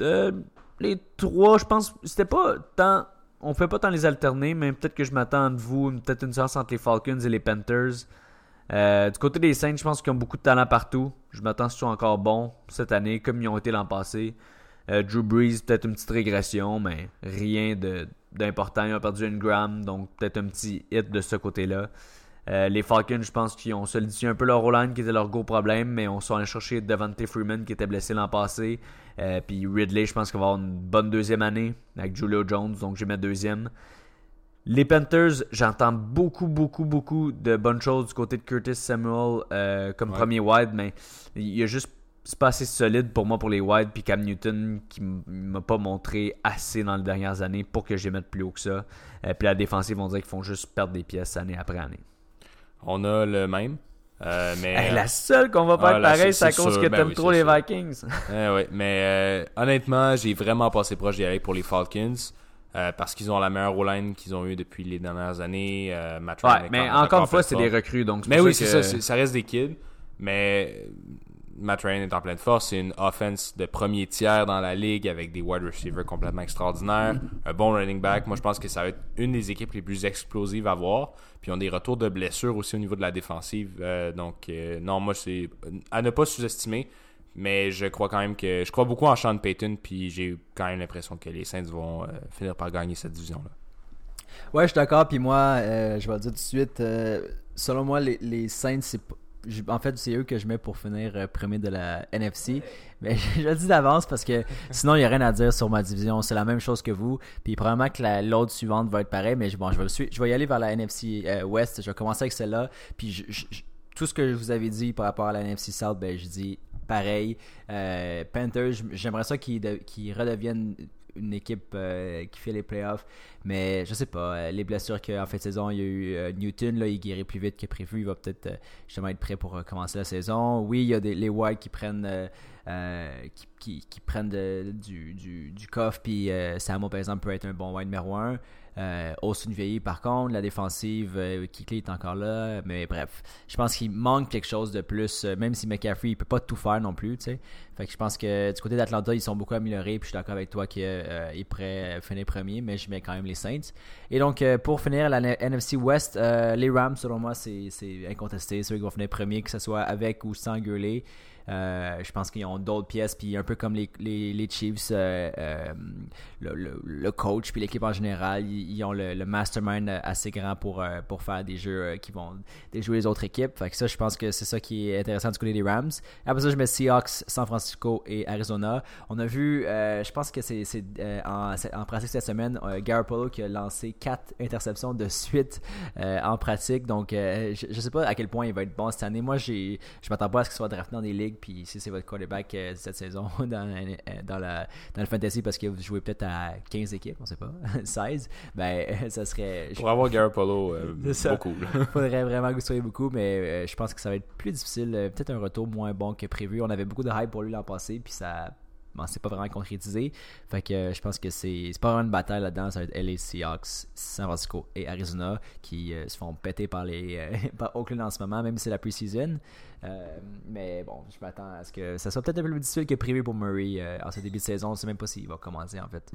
Euh, les trois, je pense, c'était pas tant. On fait pas tant les alterner, mais peut-être que je m'attends de vous, peut-être une séance entre les Falcons et les Panthers. Du côté des Saints, je pense qu'ils ont beaucoup de talent partout. Je m'attends qu'ils soient encore bons cette année, comme ils ont été l'an passé. Drew Brees, peut-être une petite régression, mais rien de, d'important. Ils ont perdu une gramme, donc peut-être un petit hit de ce côté-là. Euh, les Falcons, je pense qu'ils ont solidifié un peu leur O-line qui était leur gros problème, mais on s'en allés chercher Devante Freeman qui était blessé l'an passé. Euh, puis Ridley, je pense qu'il va avoir une bonne deuxième année avec Julio Jones, donc je vais mettre deuxième. Les Panthers, j'entends beaucoup, beaucoup, beaucoup de bonnes choses du côté de Curtis Samuel euh, comme premier wide, mais il y a juste c'est pas assez solide pour moi pour les wide puis Cam Newton qui m'a pas montré assez dans les dernières années pour que je les mette plus haut que ça. euh, puis la défensive, on dirait qu'ils font juste perdre des pièces année après année. On a le même. Euh, mais la seule qu'on va pas ah, être pareil, c'est à cause que ben t'aimes trop les Vikings. eh mais euh, honnêtement, j'ai vraiment passé proche d'y aller pour les Falcons. parce qu'ils ont la meilleure O-line qu'ils ont eu depuis les dernières années. ouais, mais encore une fois, c'est des recrues. Donc mais oui, c'est ça. Ça reste des kids. Mais Matt Ryan est en pleine force. C'est une offense de premier tiers dans la ligue avec des wide receivers complètement extraordinaires. Un bon running back. Moi, je pense que ça va être une des équipes les plus explosives à voir. Puis, ils ont des retours de blessures aussi au niveau de la défensive. Euh, donc, euh, non, moi, c'est à ne pas sous-estimer. Mais je crois quand même que. Je crois beaucoup en Sean Payton. Puis, j'ai quand même l'impression que les Saints vont euh, finir par gagner cette division-là. Ouais, je suis d'accord. Puis, moi, je vais le dire tout de suite. selon moi, les, les Saints, c'est en fait, c'est eux que je mets pour finir euh, premier de la NFC. Mais je le dis d'avance parce que sinon, il n'y a rien à dire sur ma division. C'est la même chose que vous. Puis probablement que l'autre suivante va être pareil. Mais bon, je vais, je y aller vers la NFC euh, West. Je vais commencer avec celle-là. Puis tout ce que vous avez dit par rapport à la NFC South, ben, je dis pareil. Euh, Panthers, j'aimerais ça qu'ils qu'ils redeviennent une équipe euh, qui fait les playoffs. Mais je sais pas, euh, les blessures qu'en fin de saison, il y a eu euh, Newton, là, il guérit plus vite que prévu. Il va peut-être justement être prêt pour commencer la saison. Oui, il y a des, les White qui prennent, qui, qui- prennent du, du, du coffre. Puis Samo, par exemple, peut être un bon wide numéro 1. Euh, Austin Vieilli, par contre, la défensive, euh, est encore là. Mais bref, je pense qu'il manque quelque chose de plus. euh, même si McCaffrey, il peut pas tout faire non plus, tu sais. Fait que je pense que du côté d'Atlanta, ils sont beaucoup améliorés. Puis je suis d'accord avec toi qu'il est prêt à finir premier, mais je mets quand même les Saints. Et donc, euh, pour finir, la NFC West, euh, les Rams, selon moi, c'est incontesté. C'est eux qui vont finir premier, que ce soit avec ou sans Gurley. Euh, je pense qu'ils ont d'autres pièces, puis un peu comme les, Chiefs, euh, euh, le, coach, puis l'équipe en général, ils, ont le, mastermind assez grand pour, pour faire des jeux qui vont déjouer les autres équipes. Fait ça, je pense que c'est ça qui est intéressant du côté des Rams. Après ça, je mets Seahawks, San Francisco et Arizona. On a vu, je pense que c'est en, en pratique cette semaine, Garoppolo qui a lancé 4 interceptions de suite en pratique. Donc, je, je sais pas à quel point il va être bon cette année. Moi, je m'attends pas à ce qu'il soit drafté dans des ligues. Puis si c'est votre quarterback euh, cette saison dans, euh, dans, la, dans le fantasy parce que vous jouez peut-être à 15 équipes, on sait pas, 16, ben ça serait. je- Pour avoir Garoppolo, euh, ça. beaucoup. là. faudrait vraiment que vous soyez beaucoup, mais euh, je pense que ça va être plus difficile. euh, Peut-être un retour moins bon que prévu. On avait beaucoup de hype pour lui l'an passé, puis ça. C'est pas vraiment concrétisé. Fait que euh, je pense que c'est pas vraiment une bataille là-dedans. Ça va être LA Seahawks, San Francisco et Arizona qui euh, se font péter par les euh, par Oakland en ce moment, même si c'est la preseason. Mais bon, je m'attends à ce que ça soit peut-être un peu plus difficile que prévu pour Murray en ce début de saison. On sait même pas s'il va commencer en fait.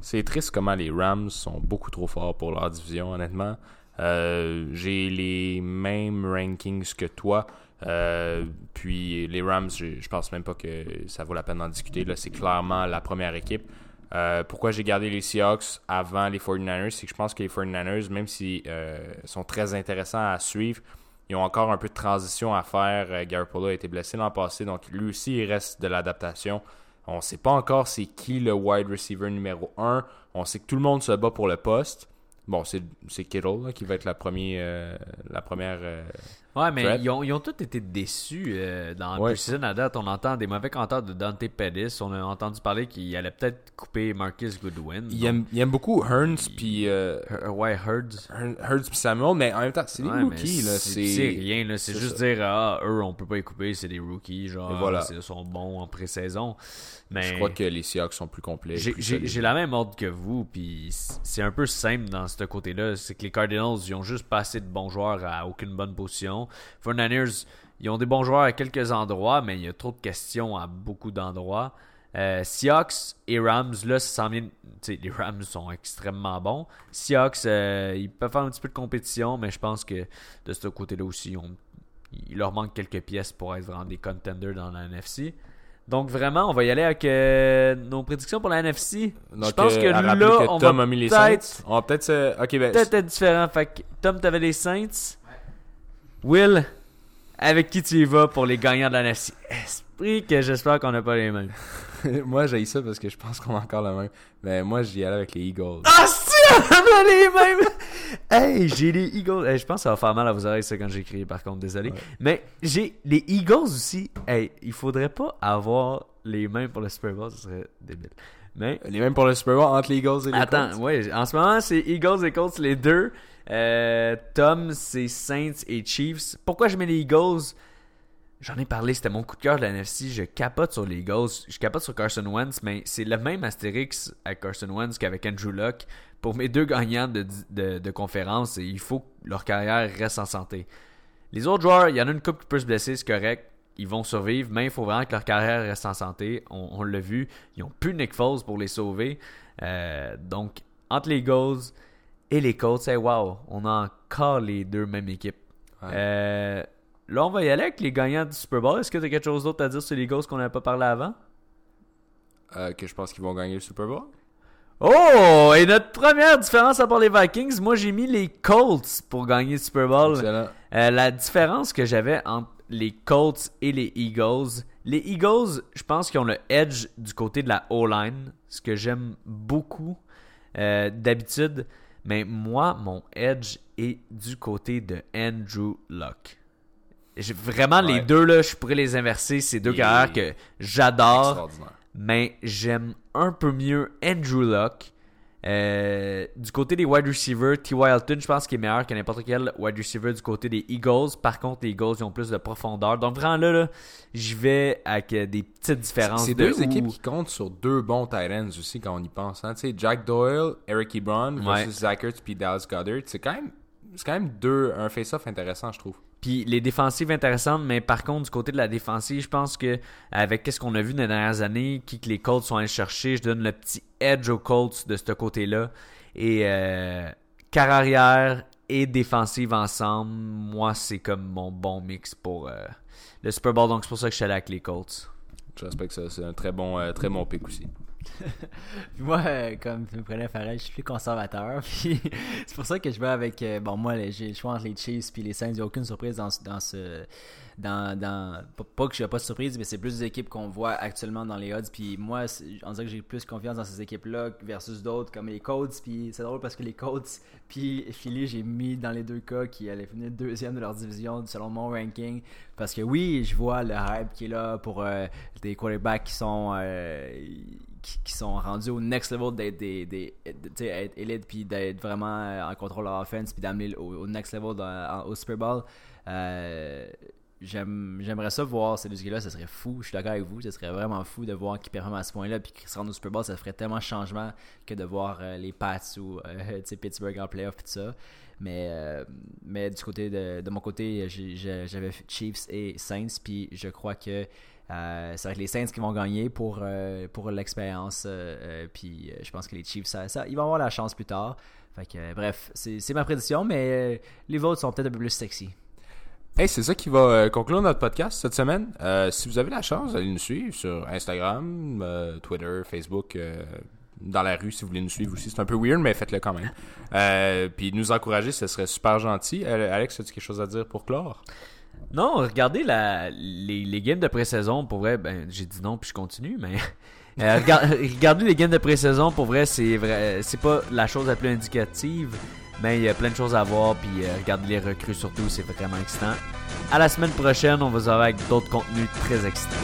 C'est triste comment les Rams sont beaucoup trop forts pour leur division, honnêtement. J'ai les mêmes rankings que toi. Euh, puis les Rams, je, pense même pas que ça vaut la peine d'en discuter. Là, c'est clairement la première équipe. Euh, pourquoi j'ai gardé les Seahawks avant les 49ers, c'est que je pense que les 49ers, même s'ils sont très intéressants à suivre, ils ont encore un peu de transition à faire. Euh, Garoppolo a été blessé l'an passé, donc lui aussi, il reste de l'adaptation. On ne sait pas encore c'est qui le wide receiver numéro 1. On sait que tout le monde se bat pour le poste. Bon, c'est Kittle qui va être la, euh, première. euh, Ouais, mais ils ont, ils ont tous été déçus euh, dans Ouais. season à date. On entend des mauvais commentaires de Dante Pettis. On a entendu parler qu'il allait peut-être couper Marcus Goodwin. il, aime, il aime beaucoup Hearns puis euh, ouais, Hurds. Hearn- Hurts puis Samuel, mais en même temps, c'est des Ouais, rookies. là, C'est rien, là. C'est c'est juste ça. dire, ah, eux, on peut pas les couper, c'est des rookies, genre, voilà. ils sont bons en pré-saison. Mais Je crois que les Seahawks sont plus complets. j'ai- plus j'ai la même ordre que vous, puis c'est un peu simple dans ce côté-là. C'est que les Cardinals, ils ont juste pas assez de bons joueurs à aucune bonne position. 49ers, ils ont des bons joueurs à quelques endroits, mais il y a trop de questions à beaucoup d'endroits. Euh, Seahawks et Rams, là, ça s'en vient. Les Rams sont extrêmement bons. Seahawks, euh, ils peuvent faire un petit peu de compétition, mais je pense que de ce côté-là aussi, on- il leur manque quelques pièces pour être vraiment des contenders dans la NFC. Donc vraiment, on va y aller avec euh, nos prédictions pour la NFC. Donc, je pense euh, que à là, que on Tom va a mis les peut-être Saints. On va peut-être. Ok, ben. peut-être être différent. Fait que Tom, t'avais les Saints. Will, avec qui tu y vas pour les gagnants de la NFC? Esprit que j'espère qu'on n'a pas les mêmes. moi, j'ai ça parce que je pense qu'on a encore le même. Mais moi, j'y allais avec les Eagles. Ah, si, on a les mêmes! Hey, j'ai les Eagles. Hey, je pense que ça va faire mal à vos oreilles, ça, quand j'ai crié, par contre, désolé. Ouais. Mais j'ai les Eagles aussi. Hey, il faudrait pas avoir les mêmes pour le Super Bowl, ce serait débile. Mais Les mêmes pour le Super Bowl entre les Eagles et les Attends, Colts. ouais, en ce moment, c'est Eagles et Colts les deux. Euh, Tom, c'est Saints et Chiefs. Pourquoi je mets les Eagles? J'en ai parlé, c'était mon coup de cœur de la NFC. Je capote sur les Eagles. Je capote sur Carson Wentz, mais c'est le même astérix avec Carson Wentz qu'avec Andrew Luck. Pour mes deux gagnants de, de, conférence, il faut que leur carrière reste en santé. Les autres joueurs, il y en a une couple qui peut se blesser, c'est correct. Ils vont survivre, mais il faut vraiment que leur carrière reste en santé. On, l'a vu. Ils ont plus Nick Foles pour les sauver. Euh, donc, entre les Eagles et les Colts, hey, wow, on a encore les deux mêmes équipes. Ouais. Euh, là, on va y aller avec les gagnants du Super Bowl. Est-ce que tu as quelque chose d'autre à dire sur les Eagles qu'on n'avait pas parlé avant? Euh, que je pense qu'ils vont gagner le Super Bowl. Oh! Et notre première différence à part les Vikings, moi j'ai mis les Colts pour gagner le Super Bowl. Excellent. Euh, la différence que j'avais entre les Colts et les Eagles, les Eagles, je pense qu'ils ont le edge du côté de la O-line, ce que j'aime beaucoup euh, d'habitude. Mais moi, mon edge est du côté de Andrew Luck. vraiment, les deux, là, je pourrais les inverser. C'est deux carrières que j'adore, mais j'aime un peu mieux Andrew Luck. Euh, du côté des wide receivers, T. Hilton, je pense qu'il est meilleur que n'importe quel wide receiver du côté des Eagles. Par contre, les Eagles, ils ont plus de profondeur. Donc, vraiment, là, là j'y vais avec euh, des petites différences. C'est de deux où- équipes qui comptent sur deux bons tight ends aussi quand on y pense. Hein. Tu sais, Jack Doyle, Eric Ebron versus Ouais. Puis Dallas Goddard. C'est quand même, c'est quand même deux, un face-off intéressant, je trouve. Puis les défensives intéressantes, mais par contre, du côté de la défensive, je pense que avec ce qu'on a vu dans les dernières années, qui que les Colts sont allés chercher, je donne le petit edge aux Colts de ce côté-là. Et euh, carrière et défensive ensemble, moi, c'est comme mon bon mix pour euh, le Super Bowl. Donc c'est pour ça que je suis allé avec les Colts. Je respecte ça. C'est un très bon, euh, très bon pick aussi. Moi, euh, comme tu me prenais Farrell, je suis plus conservateur. C'est pour ça que je vais avec. euh, bon, moi, j'ai le choix entre les Chiefs puis les Saints. Il n'y a aucune surprise dans, dans ce. Dans, dans, pas- que je n'ai pas de surprise, mais c'est plus des équipes qu'on voit actuellement dans les odds. Puis moi, on dirait que j'ai plus confiance dans ces équipes-là versus d'autres comme les Colts. Puis c'est drôle parce que les Colts, puis Philly, j'ai mis dans les deux cas qui allaient finir deuxième de leur division selon mon ranking. Parce que oui, je vois le hype qui est là pour euh, des quarterbacks qui sont. euh, qui, qui sont rendus au next level d'être des, des, de- tu sais, être élite puis d'être vraiment euh, en contrôle de leur offense puis d'amener au, next level au Super Bowl euh, j'aime- j'aimerais ça voir ces deux là ça serait fou je suis d'accord avec vous ce serait vraiment fou de voir qu'ils performent à ce point là puis qu'ils se rendent au Super Bowl ça ferait tellement de changement que de voir euh, les Pats ou euh, Pittsburgh en playoff et tout ça. Mais, mais du côté de, de mon côté j'avais Chiefs et Saints puis je crois que euh, ça va être les Saints qui vont gagner pour, euh, pour l'expérience. euh, euh, puis je pense que les Chiefs, ça, ça- ils vont avoir la chance plus tard. Fait que, bref, c'est ma prédiction, mais les vôtres sont peut-être un peu plus sexy. Hey, c'est ça qui va conclure notre podcast cette semaine. Si vous avez la chance d'aller nous suivre sur Instagram, Twitter, Facebook, dans la rue si vous voulez nous suivre aussi. C'est un peu weird, mais faites-le quand même. Euh, puis nous encourager, ce serait super gentil. Alex, as-tu quelque chose à dire pour clore? Non, regardez les, games de pré-saison, pour vrai, ben, j'ai dit non puis je continue, mais euh, regard- regardez les games de pré-saison, pour vrai, c'est vrai, c'est pas la chose la plus indicative, mais il y a plein de choses à voir, puis euh, regardez les recrues surtout, c'est vraiment excitant. À la semaine prochaine, on vous aura avec d'autres contenus très excitants.